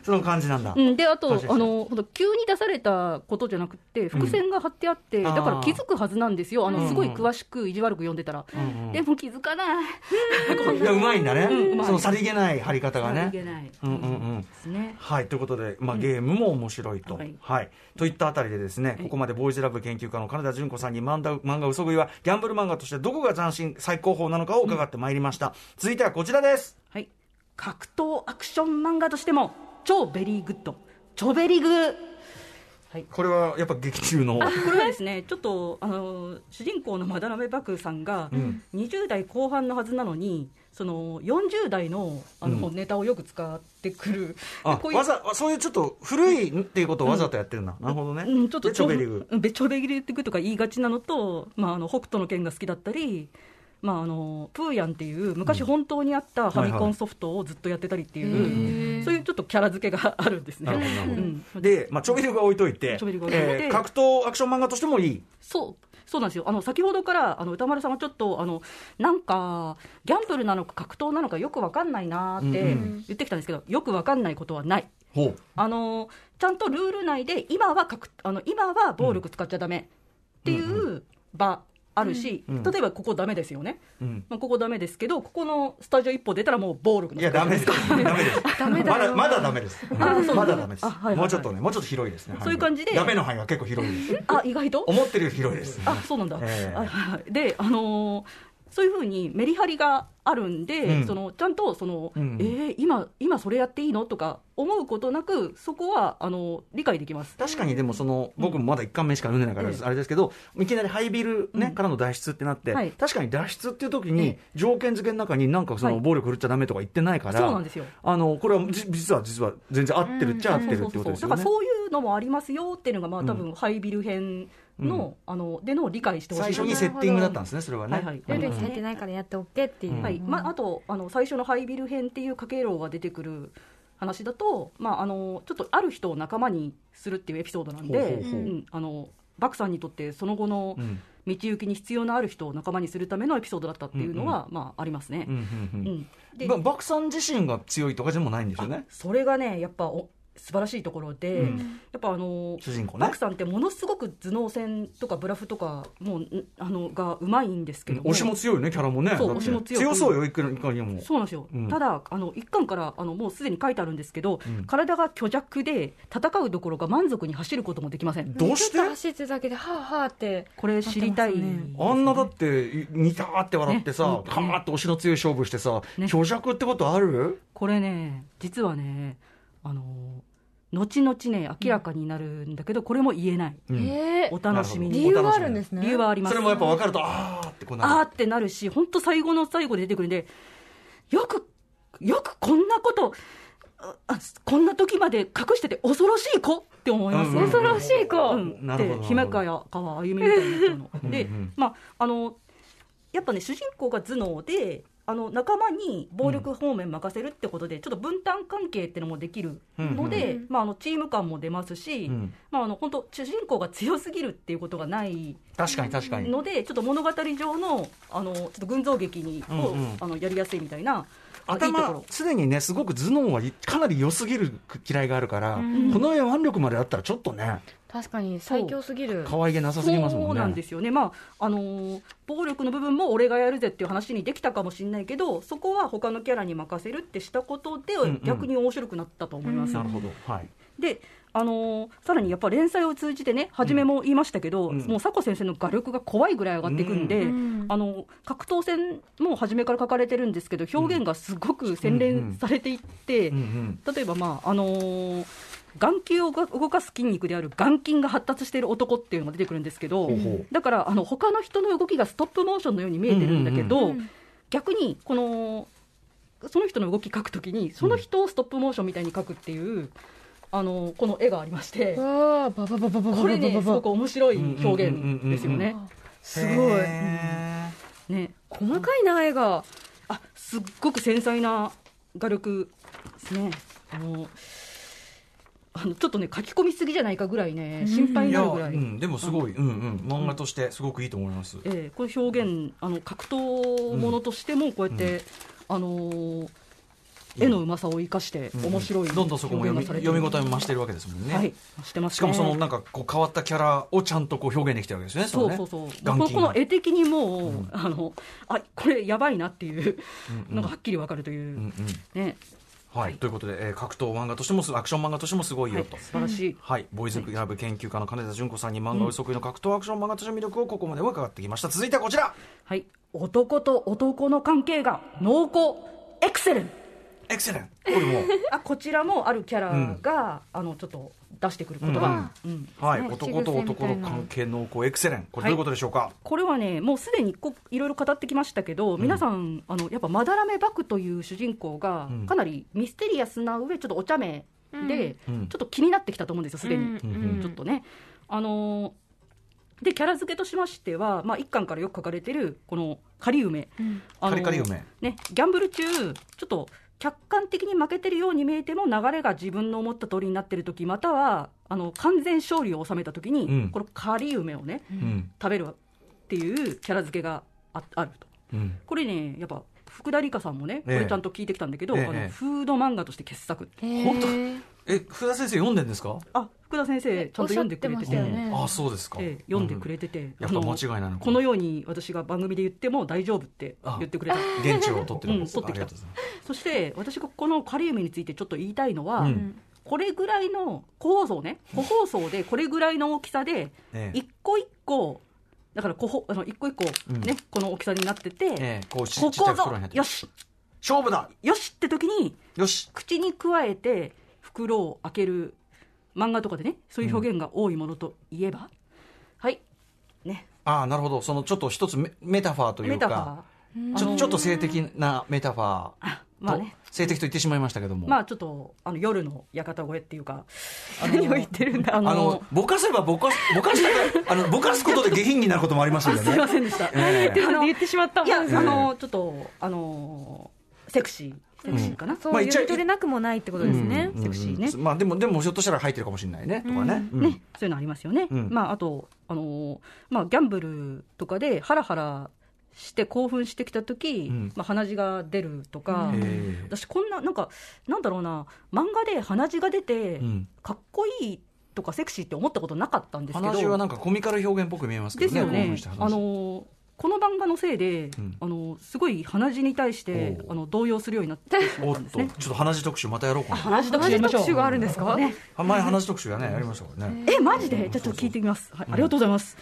その感じなんだ。うん、であとあのほんと急に出されたことじゃなくて伏線が貼ってあって、んだから気づくはずなんですよ。あうん。のすごい詳しく意地悪く読んでたら、うんうん。でも気づかない。いやうまいんだね、そのさりげない貼り方がね。いけない、うんうんうん。ですね。はい。ということで、まあ、ゲームも面白いと、ははい。いといったあたりでですね、い。ここまでボーイズラブ研究家の金田淳子さんに漫画漫画嘘喰いはギャンブル漫画としてどこが斬新最高峰なのかを伺ってまいりました、続いてはこちらです。はい。格闘アクション漫画としても超ベリーグッド。超ベリグこれはやっぱ劇中の。あこれはですね ちょっとあの主人公のマダラメバクさんがん。20代後半のはずなのにその40代のあの、うん。ネタをよく使ってくる。こういうわざそういうちょっと古いっていうことをわざとやってるん。だ、なるほどね、うん、ちょっとでチョベリグうんべちょべりグとか言いがちなのと、まあ、あの北斗の拳が好きだったり、まあ、あのプーヤンっていう昔本当にあったファミコンソフトをずっとやってたりっていう、そういうちょっとキャラ付けがあるんですね。うん。で、まあ、チョベリグは置いといてチョベリグは置いといて。えー格闘アクション漫画としてもいい。そうそうなんですよ。あの先ほどからあの歌丸さんはちょっとあのなんかギャンブルなのか格闘なのかよくわかんないなーってうん言ってきたんですけど、よくわかんないことはない。あのちゃんとルール内で今は格あの今は暴力使っちゃダメっていう場あるし、うん。例えばここダメですよね、うん。まあ、ここダメですけどここのスタジオ一歩出たらもう暴力のいや、ダメです。ダメです。まだ、まだダメです。まだダメです。あはいはいはい。もうちょっとね、もうちょっと広いですね。そういう感じで。ダメの範囲は結構広いです。あ意外と？思ってるより広いです。あそうなんだ、ええ。あはいはい。であのーそういうふうにメリハリがあるんで、うん。そのちゃんとその、うん。えー今今それやっていいの？とか思うことなくそこはあの理解できます。確かにでもその、僕もまだ1巻目しか読んでないからええ。あれですけど、いきなりハイビル、ねうん。からの脱出ってなって、はい。確かに脱出っていう時えにえ条件付けの中になんかそはい。の暴力振るっちゃダメとか言ってないから、そうなんですよ。あのこれはじ実は実は全然合ってるっちゃ合ってるってことですよね。だから。そういうのもありますよっていうのが、まあ、多分ハイビル編の,、あのでの理解してほしい最初にセッティングだったんですね、それはね。はいはい。ルールに入ってないからやって OK っていう、はい。まあ、あとあの最初のハイビル編っていうかけろうが出てくる話だと、まあ、あのちょっとある人を仲間にするっていうエピソードなんでバクさんにとってその後のうん。道行きに必要のある人を仲間にするためのエピソードだったっていうのは、まあ、ありますね。うんうんうん。うん。でばバクさん自身が強いとかでもないんですよね。それがねやっぱお素晴らしいところで、うん。やっぱあの主人公ね。バクさんってものすごく頭脳戦とかブラフとかもうんあのがうまいんですけども。推しも強いよねキャラもね。そう推しも強い強そうよいくらいかにも。そうなんですよ、うん。ただあの一巻からあのもうすでに書いてあるんですけど、うん。体が虚弱で戦うどころか満足に走ることもできません。どうして？ちょっと走ってるだけではあはあって。これ知りたい、ね。あんなだってニターって笑ってさね。カーッと推しの強い勝負してさね。虚弱ってことある？これね実はねあの後々ね明らかになるんだけど、これも言えない。うん。えお楽しみに。理由があるんですね。理由はあります。それもやっぱ分かるとあーってこうなる。あーってなるし本当最後の最後で出てくるんでよくよくこんなことこんな時まで隠してて恐ろしい子って思います、うんうんうん。恐ろしい子、うん。で姫川川あゆみみたいな人の。で、まああのやっぱね主人公が頭脳であの仲間に暴力方面任せるってことで、ちょっと分担関係っていうのもできるので、うん。まあ、あのチーム感も出ますし、うん。まあ、あの本当主人公が強すぎるっていうことがない確かに確かに。のでちょっと物語上のあのちょっと群像劇にを、うんうん。あのやりやすいみたいな頭ろ。すでにねすごく頭脳はいかなり良すぎる嫌いがあるから、ん。この絵腕力まであったらちょっとね確かに最強すぎる。可愛げなさすぎますもんね。そうなんですよね、まああのー暴力の部分も俺がやるぜっていう話にできたかもしれないけど、そこは他のキャラに任せるってしたことでんうん、逆に面白くなったと思います。なるほど。はい。であのーさらにやっぱ連載を通じてね、初めも言いましたけど、うん。もう佐古先生の画力が怖いぐらい上がっていくんで、うん。あの格闘戦も初めから書かれてるんですけど、表現がすごく洗練されていって、うんうん。例えば、まああのー眼球を動かす筋肉である眼筋が発達している男っていうのが出てくるんですけど、うん、だからあの他の人の動きがストップモーションのように見えてるんだけど、うんうん、逆にこのその人の動き描くときにその人をストップモーションみたいに描くっていう。あのこの絵がありまして、これねすごく面白い表現ですよね。すごい、ね細かいな絵が、あすっごく繊細な画力ですね。あのあのちょっとね書き込みすぎじゃないかぐらいね心配になるぐらい。うん、でもすごい、うんうん、漫画としてすごくいいと思います、えーこれ表現あの格闘ものとしてもこうやって、あのー絵のうまさを生かしてうん。面白いどんどんそこも読み読み応えも増してるわけですもんね、はいしてますね。しかもそのなんかこう変わったキャラをちゃんとこう表現できてるわけですよねそうそうそう。眼筋この絵的にもう、うん。あのあこれやばいなっていううん。のがはっきりわかるという、うんうん。ねはい、ということで、えー格闘漫画としてもすアクション漫画としてもすごいはい。よと、素晴らしい、はい、ボーイズクラブ研究家の金田純子さんに漫画を得意の格闘アクション漫画としての魅力をここまで伺ってきました。続いてはこちら。はい、男と男の関係が濃厚エクセレン。エクセレン。これも あこちらもあるキャラが、あのちょっと出してくる言葉、うん。はい、ね。男と男の関係濃厚エクセレン。これどういうことでしょうか、これはね、もうすでにこいろいろ語ってきましたけど、皆さん、あのやっぱまだらめバクという主人公がうん、かなりミステリアスな上、ちょっとお茶目で、うん。ちょっと気になってきたと思うんですよ、すでに、うん。うん。ちょっとね。あのーでキャラ付けとしましては、まあ、一巻からよく書かれてるこの仮梅、あのーカリカリ梅。ね、ギャンブル中、ちょっと客観的に負けてるように見えても、流れが自分の思った通りになってる時またはあの完全勝利を収めた時に、うん。この仮梅をね、うん。食べるっていうキャラ付けがああると。うん。これね、やっぱ福田理香さんもね、こえ。えれちゃんと聞いてきたんだけど、ええ。あのフード漫画として傑作。本当え福田先生読んでんですか？あ、福田先生、ちゃんと読んでくれてて、あそうですか、ええ読んでくれてて、うんやっぱ間違いないのか。このように私が番組で言っても大丈夫って言ってくれた。現地を取ってるんです、うん取ってきた。そして私がこのカリウムについてちょっと言いたいのは、うん。これぐらいの個包装ね、個包装でこれぐらいの大きさで、ええ。一個一個、だから個包あの一個一個うん。ね、この大きさになってて、ええここぞよし。勝負だ。よしって時によし。口に加えて袋を開ける漫画とかでねそういう表現が多いものといえば、はい。ね。ああなるほど。そのちょっと一つメメタファーというメタファかー。ちょちょっと性的なメタファーあまあね。性的と言ってしまいましたけども、まあちょっとあの夜の館小屋っていうか何を言ってるんだ？あのあのぼかせばぼかすぼかしたかあのぼかすことで下品になることもありますよね。すいませんでした、ええ。って言ってしまったいや、ええあのちょっとあのセクシーセクシーかな、そう、まあ読み取れなくもないってことですね。セクシーね。まあでもでもひょっとしたら入ってるかもしれないねとかね、うん。ね、そういうのありますよね、うん。まあ、あと、あのーまあ、ギャンブルとかでハラハラして興奮してきた時、うん。まあ、鼻血が出るとか、私こんななんかなんだろうな。漫画で鼻血が出て、うん。かっこいいとかセクシーって思ったことなかったんですけど。話はなんかコミカル表現っぽく見えますけどね興ですよね。奮した話。あのーこの漫画のせいで、うん。あのーすごい鼻血に対してあの動揺するようになってしまおったんですね。ちょっと鼻血特集またやろうかな。鼻血特集同じやりましょう。特集があるんですか？ねあ前鼻血特集やねやりましたからね。え、マジで？ちょっと聞いてみます。はい、ありがとうございます。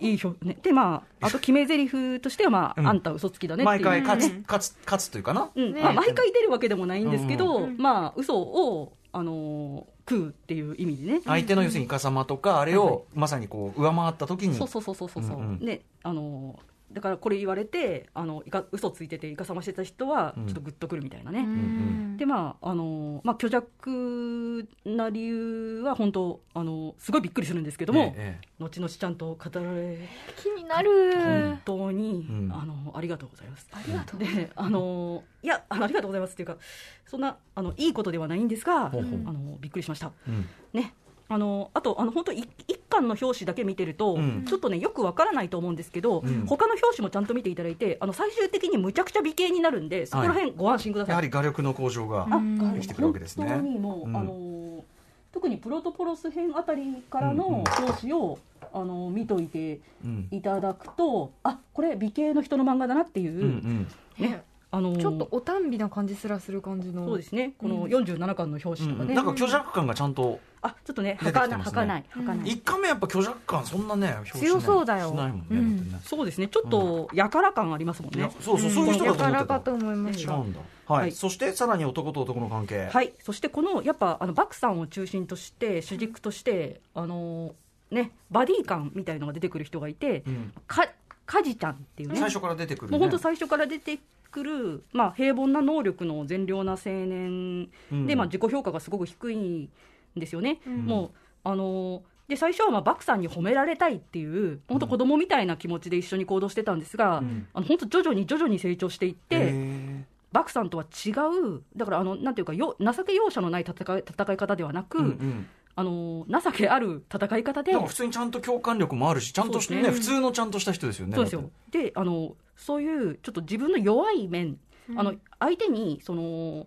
いい表、ね。で、まあ、あと決め台詞としては、まあ、うん。あんた嘘つきだね。毎回勝つね勝つ勝つというかな。うん、ね。まあ、毎回出るわけでもないんですけど、うん。まあ、嘘を、あのー食うっていう意味でね。相手の要するにイカ様とかあれをまさにこう上回った時にそうそうそうそうそう。うんうんね、あのーだからこれ言われて、あの、いか、嘘ついてて、いかさましてた人は、ちょっとグッとくるみたいなね。うんでまああのまあ、虚弱な理由は本当あのすごいびっくりするんですけども、ええ後々ちゃんと語られ気になる。本当に、うんあのありがとうございます。ありがとう。であのいやあのありがとうございますっていうかそんなあのいいことではないんですが、ほうほうあのびっくりしました。うんねあのあとあの本当一一巻の表紙だけ見てると、うん。ちょっとねよくわからないと思うんですけど、うん。他の表紙もちゃんと見ていただいてあの最終的にむちゃくちゃ美形になるんでそこら辺ご安心ください。やはり画力の向上ができてくるわけですね。本当にもう、うん。あの特にプロトポロス編あたりからの表紙を、あの見といてうん。いただくとあこれ美形の人の漫画だなっていう、うんうん。ねあのちょっとおたんびな感じすらする感じの。そうですね。この47巻の表紙とかね、なんか虚弱感がちゃんとあちょっとね出てきて儚ますね。儚い。儚い、一巻目やっぱ虚弱感そんなね表紙強そうだよ。しないもんねうん。そうですね。ちょっとやから感ありますもんね。そうそうそういう人だと思ってた。やからかと思いました。違うんだ。はい、はい。そしてさらに男と男の関係。はい、そしてこのやっぱあのバクさんを中心として主軸としてあのねバディ感みたいのが出てくる人がいて、うん。かカジちゃんっていうね。最初から出てくる、ね、もう本当最初から出てくる、まあ、平凡な能力の善良な青年うん。で、まあ、自己評価がすごく低いんですよね。ん。もうあので最初はまあバクさんに褒められたいっていう本当子供みたいな気持ちで一緒に行動してたんですが、ん。あの本当徐々に徐々に成長していって、へバクさんとは違うだからあのなんていうかよ情け容赦のない戦い戦い方ではなく、ーうんうん。あの情けある戦い方でなんか普通にちゃんと共感力もあるしちゃんとしてねそうです普通のちゃんとした人ですよねそうですよ。であのそういうちょっと自分の弱い面、あの相手にその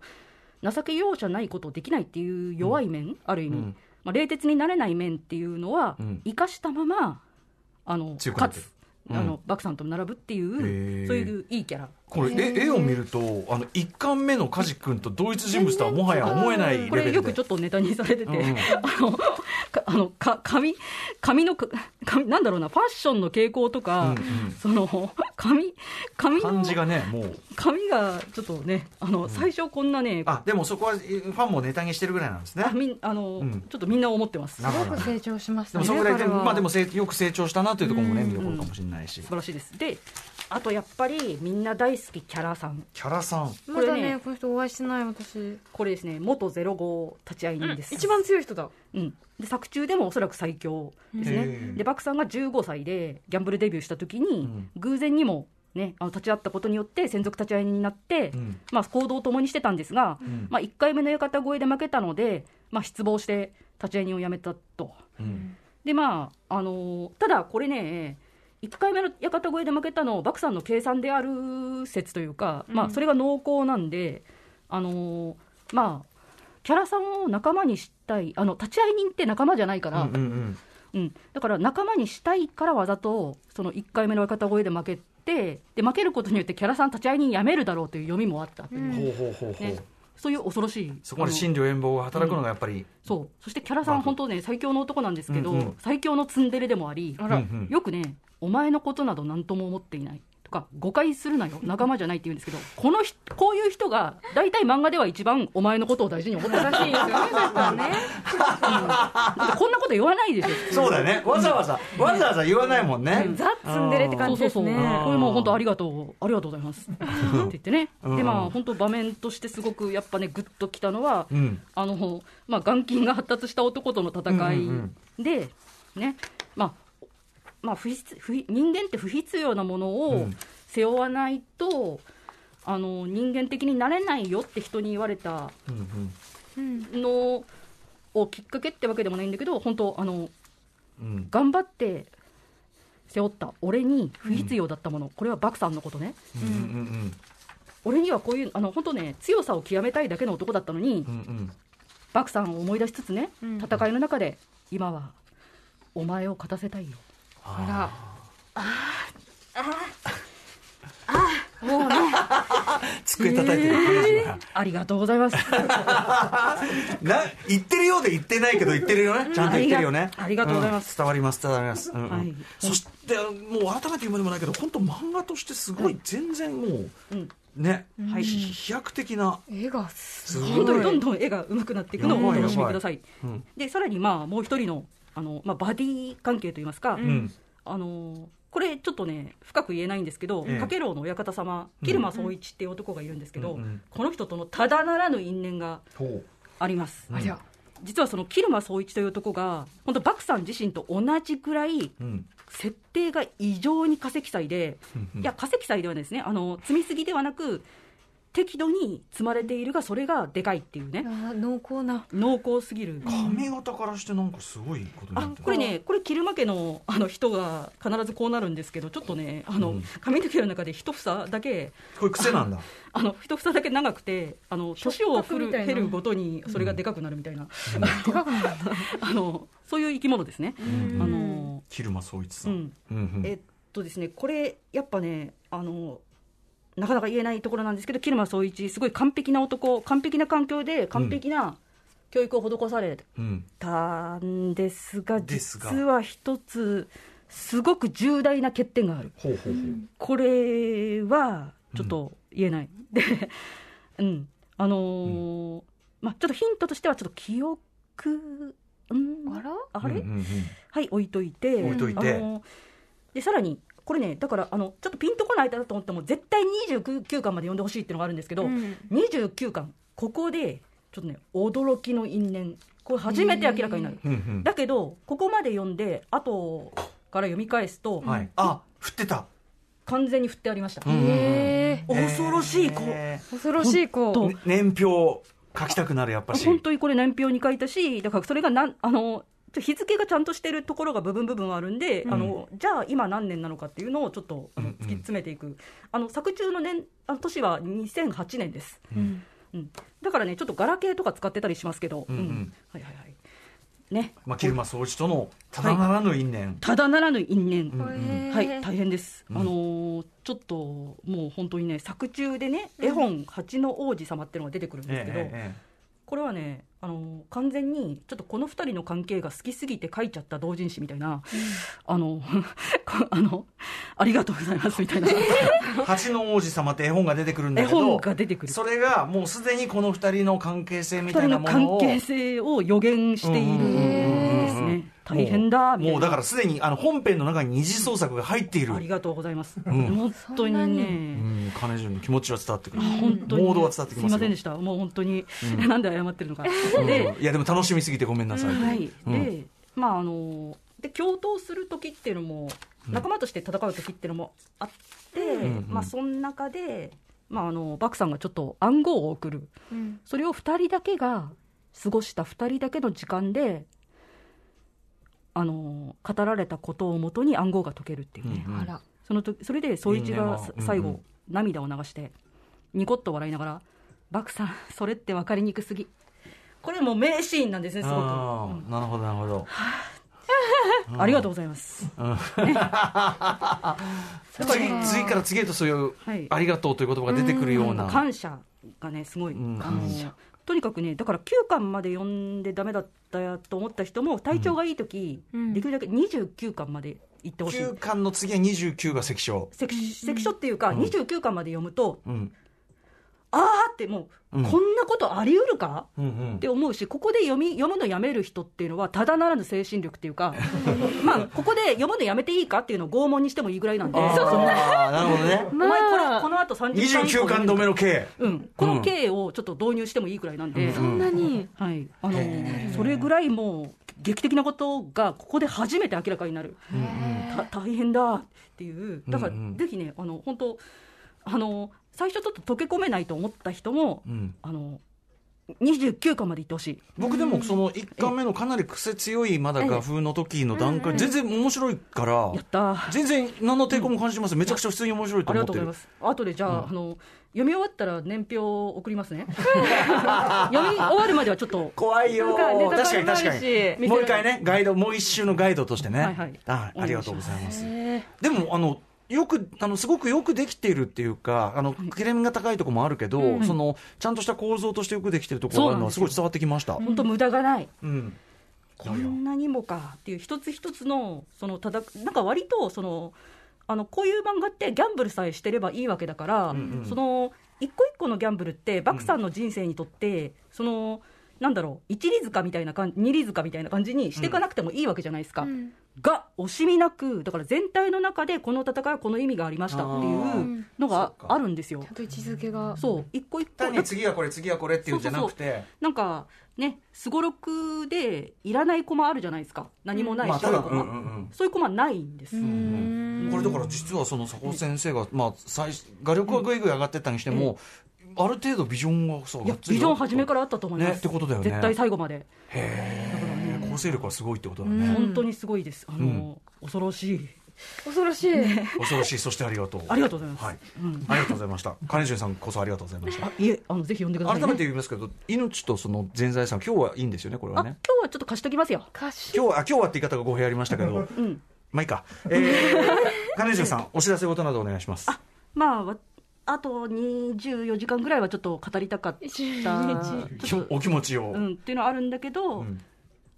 情け容赦ないことできないっていう弱い面、ある意味、うん。まあ、冷徹になれない面っていうのは、うん。生かしたままあの強くなってる。勝つ、うんあのバクさんと並ぶっていうそういういいキャラこれえ絵を見るとあの一巻目の梶君と同一人物とはもはや思えないレベこルで。れよくちょっとネタにされてて、うんうん。あのかあのか髪髪のか髪なんだろうなファッションの傾向とか、うんうん。その髪髪の感じがねもう。髪がちょっとねあの、最初こんなねあでもそこはえファンもネタにしてるぐらいなんですね。あみんあの、うん。ちょっとみんな思ってます。すごく成長しましたね。でもそのぐらいまあでもせいよく成長したなというところもね見どころかもしれないし。素晴らしいです。であとやっぱりみんな大好きキャラさん。キャラさん。まだこれねね、この人お会いしてない私。これですね元ゼロ号立ち会い人です、一番強い人だ。うん、で作中でもおそらく最強ですへねーでバクさんが15歳でギャンブルデビューした時に、ん。偶然にもね、あの立ち会ったことによって専属立ち会い人になって、うん。まあ、行動を共にしてたんですが、ん。まあ、1回目の館越えで負けたので、まあ、失望して立ち会い人を辞めたと。うん。でまああのーただこれね1回目の屋形越えで負けたのバクさんの計算である説というか、まあ、それが濃厚なんで、あのーまあキャラさんを仲間にしたいあの立ち会い人って仲間じゃないから、うんうんうん、だから仲間にしたいからわざとその1回目の若田越えで負けてで負けることによってキャラさん立ち会い人辞めるだろうという読みもあったという、うん。ほうほうほうほう。ね。そういう恐ろしいそこまで心理遠望が働くのがやっぱりそう。そしてキャラさん本当ね最強の男なんですけど、うんうん。最強のツンデレでもありあよくねお前のことなど何とも思っていないとか誤解するなよ。仲間じゃないって言うんですけどこの人こういう人が大体漫画では一番お前のことを大事に思ってるらしいですよね、だね。だってこんなこと言わないでしょそうだよね。わざわざわざわざ言わないもんね。ザ・ツンデレって感じですそうそうそう。ね。これもう本当ありがとう。ありがとうございます。って言ってね。うん。でまあ本当場面としてすごくやっぱねグッときたのは、うん。あのまあ眼筋が発達した男との戦いで、ね。まあまあ不必不必人間って不必要なものをうん。背負わないと、あの人間的になれないよって人に言われたうんうん。のをきっかけってわけでもないんだけど本当あのうん。頑張って背負った俺に不必要だったもの、これはバクさんのことね。うんうん俺にはこういうあの本当ね強さを極めたいだけの男だったのに、うんうん。バクさんを思い出しつつね、うん。戦いの中で今はお前を勝たせたいよあ机叩いてる感じが。ありがとうございます。な言ってるようで言ってないけど言ってるよね。ちゃんと言ってるよね。ありがとうございます。ん。伝わります伝わります、うんうん。はい。そしてもう改めて言うまでもないけど本当漫画としてすごい全然もう、うん。ね、はい飛躍的な。絵がすすごい。本当にどんどん絵が上手くなっていくのをお楽しみください。うん。でさらにまあもう一人のあの、まあ、バディ関係といいますか、うん。あのこれちょっとね深く言えないんですけど、ええ。かけろうの親方様蛭間宗一っていう男がいるんですけど、うんうんこの人とのただならぬ因縁があります、ありゃ。実はその蛭間宗一という男が本当バクさん自身と同じくらいうん。設定が異常に化石祭で、うんうん。いや化石祭ではないですね。あの積みすぎではなく適度に積まれているがそれがでかいっていうね。あ濃厚な。濃厚すぎる。髪型からしてなんかすごいことにな。ってるあこれね、これ、昼間家のあの人が必ずこうなるんですけど、ちょっとね、あのうん。髪の毛の中で一房だけ、これ癖なんだ。あの一房だけ長くて、あの年を振る減るごとにそれがでかくなるみたいな、でかくなる あのそういう生き物ですね。あの蛭間宗一さ、うんん。うんうん。えっとですね、これ、やっぱね、あのなかなか言えないところなんですけど、桐間宗一、すごい完璧な男、完璧な環境で完璧な教育を施されうんたんですが、ですが。実は一つ、すごく重大な欠点がある。ほうほうほう。これはちょっと言えない。で、うん、あのーまあちょっとヒントとしてはちょっと記憶、うん、あら？あれ、うんうんうん。はい置いといて、置いといて。あのーでさらにこれねだからあのちょっとピンとこないなと思っても絶対29巻まで読んでほしいっていうのがあるんですけど、うん。29巻ここでちょっとね驚きの因縁。これ初めて明らかになる。だけどここまで読んで後から読み返すと、はい、あ振ってた、完全に振ってありました。恐ろしい子、え恐ろしい子。年表書きたくなるやっぱし。本当にこれ年表に書いたしだからそれがなんあのちょ日付がちゃんとしてるところが部分部分あるんで、あのじゃあ今何年なのかっていうのをちょっと突き詰めていく、あの作中の年あの年は2008年です、うん。うん、だからねちょっとガラケーとか使ってたりしますけど、うんうん。はいはいはい。ね。まあ、桐間宗一とのただならぬ因縁、ただならぬ因縁、うんへー。はい、大変です、うん。あのーちょっともう本当にね、作中でね、絵本、蜂の王子様っていうのが出てくるんですけど、えええこれはね、あのー完全にちょっとこの2人の関係が好きすぎて書いちゃった同人誌みたいな、あのこ あの、ありがとうございますみたいな、え蜂の王子様って絵本が出てくるんだ絵けど本が出てくる。それがもうすでにこの二人の関係性み2たいなものを係性を予言しているね。大変だ、みたいな。もうだからすでにあの本編の中に二次創作が入っている。ありがとうございます。ん。本当にね。うん。金潤の気持ちは伝わってくる。本当に。モードは伝わってきますよ。すいませんでした、もう本当に、なんで謝ってるのか。うん。で、いやでも楽しみすぎてごめんなさい、はい、うん。で、まああの、で共闘する時っていうのも、仲間として戦う時っていうのもあって、うんまあその中で、まああのバクさんがちょっと暗号を送る、うん。それを2人だけが過ごした2人だけの時間で。あの語られたことをもとに暗号が解けるっていうね、うんあら。そのとそれで宗一が。最後、うんうん。涙を流してニコッと笑いながら「バクさんそれって分かりにくすぎ」これもう名シーンなんですねすごく、あうん。ーなるほどなるほど。ありがとうございます、次次から次へとそういうはい。ありがとうという言葉が出てくるような。感謝がねすごい、うん。あのとにかくねだから9巻まで読んでダメだったやと思った人も体調がいい時、うん。できるだけ29巻まで行ってほしい、9巻の次は29が関所。関関所っていうか、29巻まで読むとうんあーってもう、うん。こんなことあり得るか？うんうん。って思うし、ここで読み読むのやめる人っていうのは、ただならぬ精神力っていうか、まあ、ここで読むのやめていいかっていうのを拷問にしてもいいぐらいなんで、あーなるほどね。お前これ、この後30巻以降29巻止めの刑。うん、この刑をちょっと導入してもいいぐらいなんで、そんなに？はい、あのそれぐらいもう、劇的なことがここで初めて明らかになる、た大変だっていう、だから、うんうん。ぜひね、あの本当、あの最初ちょっと溶け込めないと思った人も、うん。あの29巻までいってほしい。僕でもその1巻目のかなり癖強いまだ画風の時の段階全然面白いからやったー。全然何の抵抗も感じてますめちゃくちゃ普通に面白いとあり思ってる。がとうございます。後でじゃあ、あの読み終わったら年表を送りますね。読み終わるまではちょっと。怖いよ確かに確かに。もう一回ねガイドもう一周のガイドとしてね、はいはい。あありがとうございます。えでもあのよくあのすごくよくできているっていうかあの切れ目が高いところもあるけど、そのちゃんとした構造としてよくできてるところがあるのはすごい伝わってきました、本当無駄がない。うん。こんなにもかっていう一つ一つのそのただなんか割とそのあのこういう漫画ってギャンブルさえしてればいいわけだから、その一個一個のギャンブルってバクさんの人生にとって、そのなんだろう一里塚みたいな感じ二里塚みたいな感じにしていかなくてもいいわけじゃないですか。が惜しみなくだから全体の中でこの戦いはこの意味がありましたっていうのがあるんですよ。ちゃん。と位置づけが。そう一個一個。単に次はこれ次はこれっていうんじゃなくて。なんかねすごろくでいらない駒あるじゃないですか。何もないまあただ、白い駒、うんうんうん。そういう駒ないんです、これだから実はその佐古先生が、まあ、最画力はぐいぐい上がってったにしても、ある程度ビジョンがさビジョン初めかららあったと思います、ねってことだよね。絶対最後まで、へえ構成力はすごいってことだね、本当にすごいです。あの、恐ろしい。恐ろしい、恐ろしい。そしてありがとう。ありがとうございます。はい、ありがとうございました。金潤さんこそありがとうございました。あいえあのぜひ読んでください、ね、改めて言いますけど命とその全財産今日はいいんですよねこれはあ今ね日はちょっと貸しときますよ。歌詞今日はあ今日はって言い方が語弊ありましたけど、うん。まあいいか、えー、金潤さんお知らせ事などお願いします。まあわあと24時間ぐらいはちょっと語りたかった。24きお気持ちを、うん、っていうのはあるんだけど、うん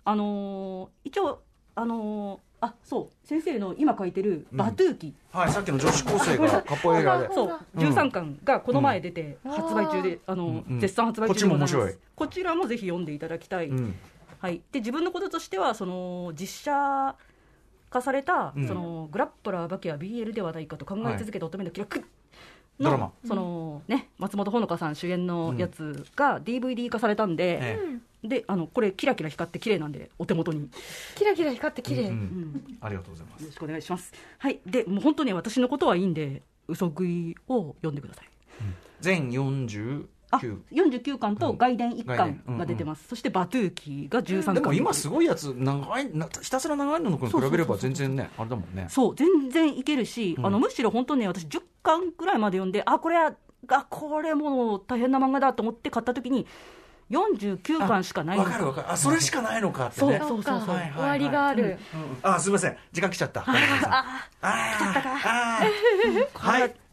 あのー一応あのーあそう先生の今書いてるバトゥーキ、はいさっきの女子高生がカポエラで。そう13巻がこの前出て発売中で、あのうんうん。絶賛発売中でございます。こっちも面白い。こちらもぜひ読んでいただきたい、うん。はい、で自分のこととしてはその実写化された、うん。そのグラップラーバケは BL ではないかと考え続けた乙女の記録。の、ドラマ。そのね、松本穂香さん主演のやつが DVD 化されたんで、えであのこれキラキラ光って綺麗なんでお手元に。よキラキラ光って綺麗、えうん。ありがとうございます。ろしくお願いします。はい。でもう本当に私のことはいいんで嘘食いを読んでください。全49あ49巻と外伝1外巻伝が出てます、そしてバトゥーキーが13巻。でも今すごいやつ長いなひたすら長いのに比べれば全然ねあれだもんね。そう全然いけるし、あのむしろ本当ね私10巻ぐらいまで読んであこれはあこれもう大変な漫画だと思って買った時に49巻しかないわかるわかる。あそれしかないのかってね。そう。そうそう終わりがある、あすみません。時間来ちゃった。ああ あーはい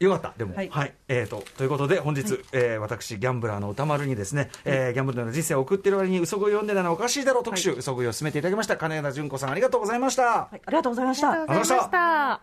よかった、でも。ははい。い。えーと、ということで、本日、えー私、ギャンブラーの歌丸にですね、えーギャンブルの人生を送っている割に、嘘食い読んでないのはおかしいだろう特集、嘘食いを進めていただきました。金田純子さん、ありがとうございました。はい、ありがとうございました。ありがとうございました。あ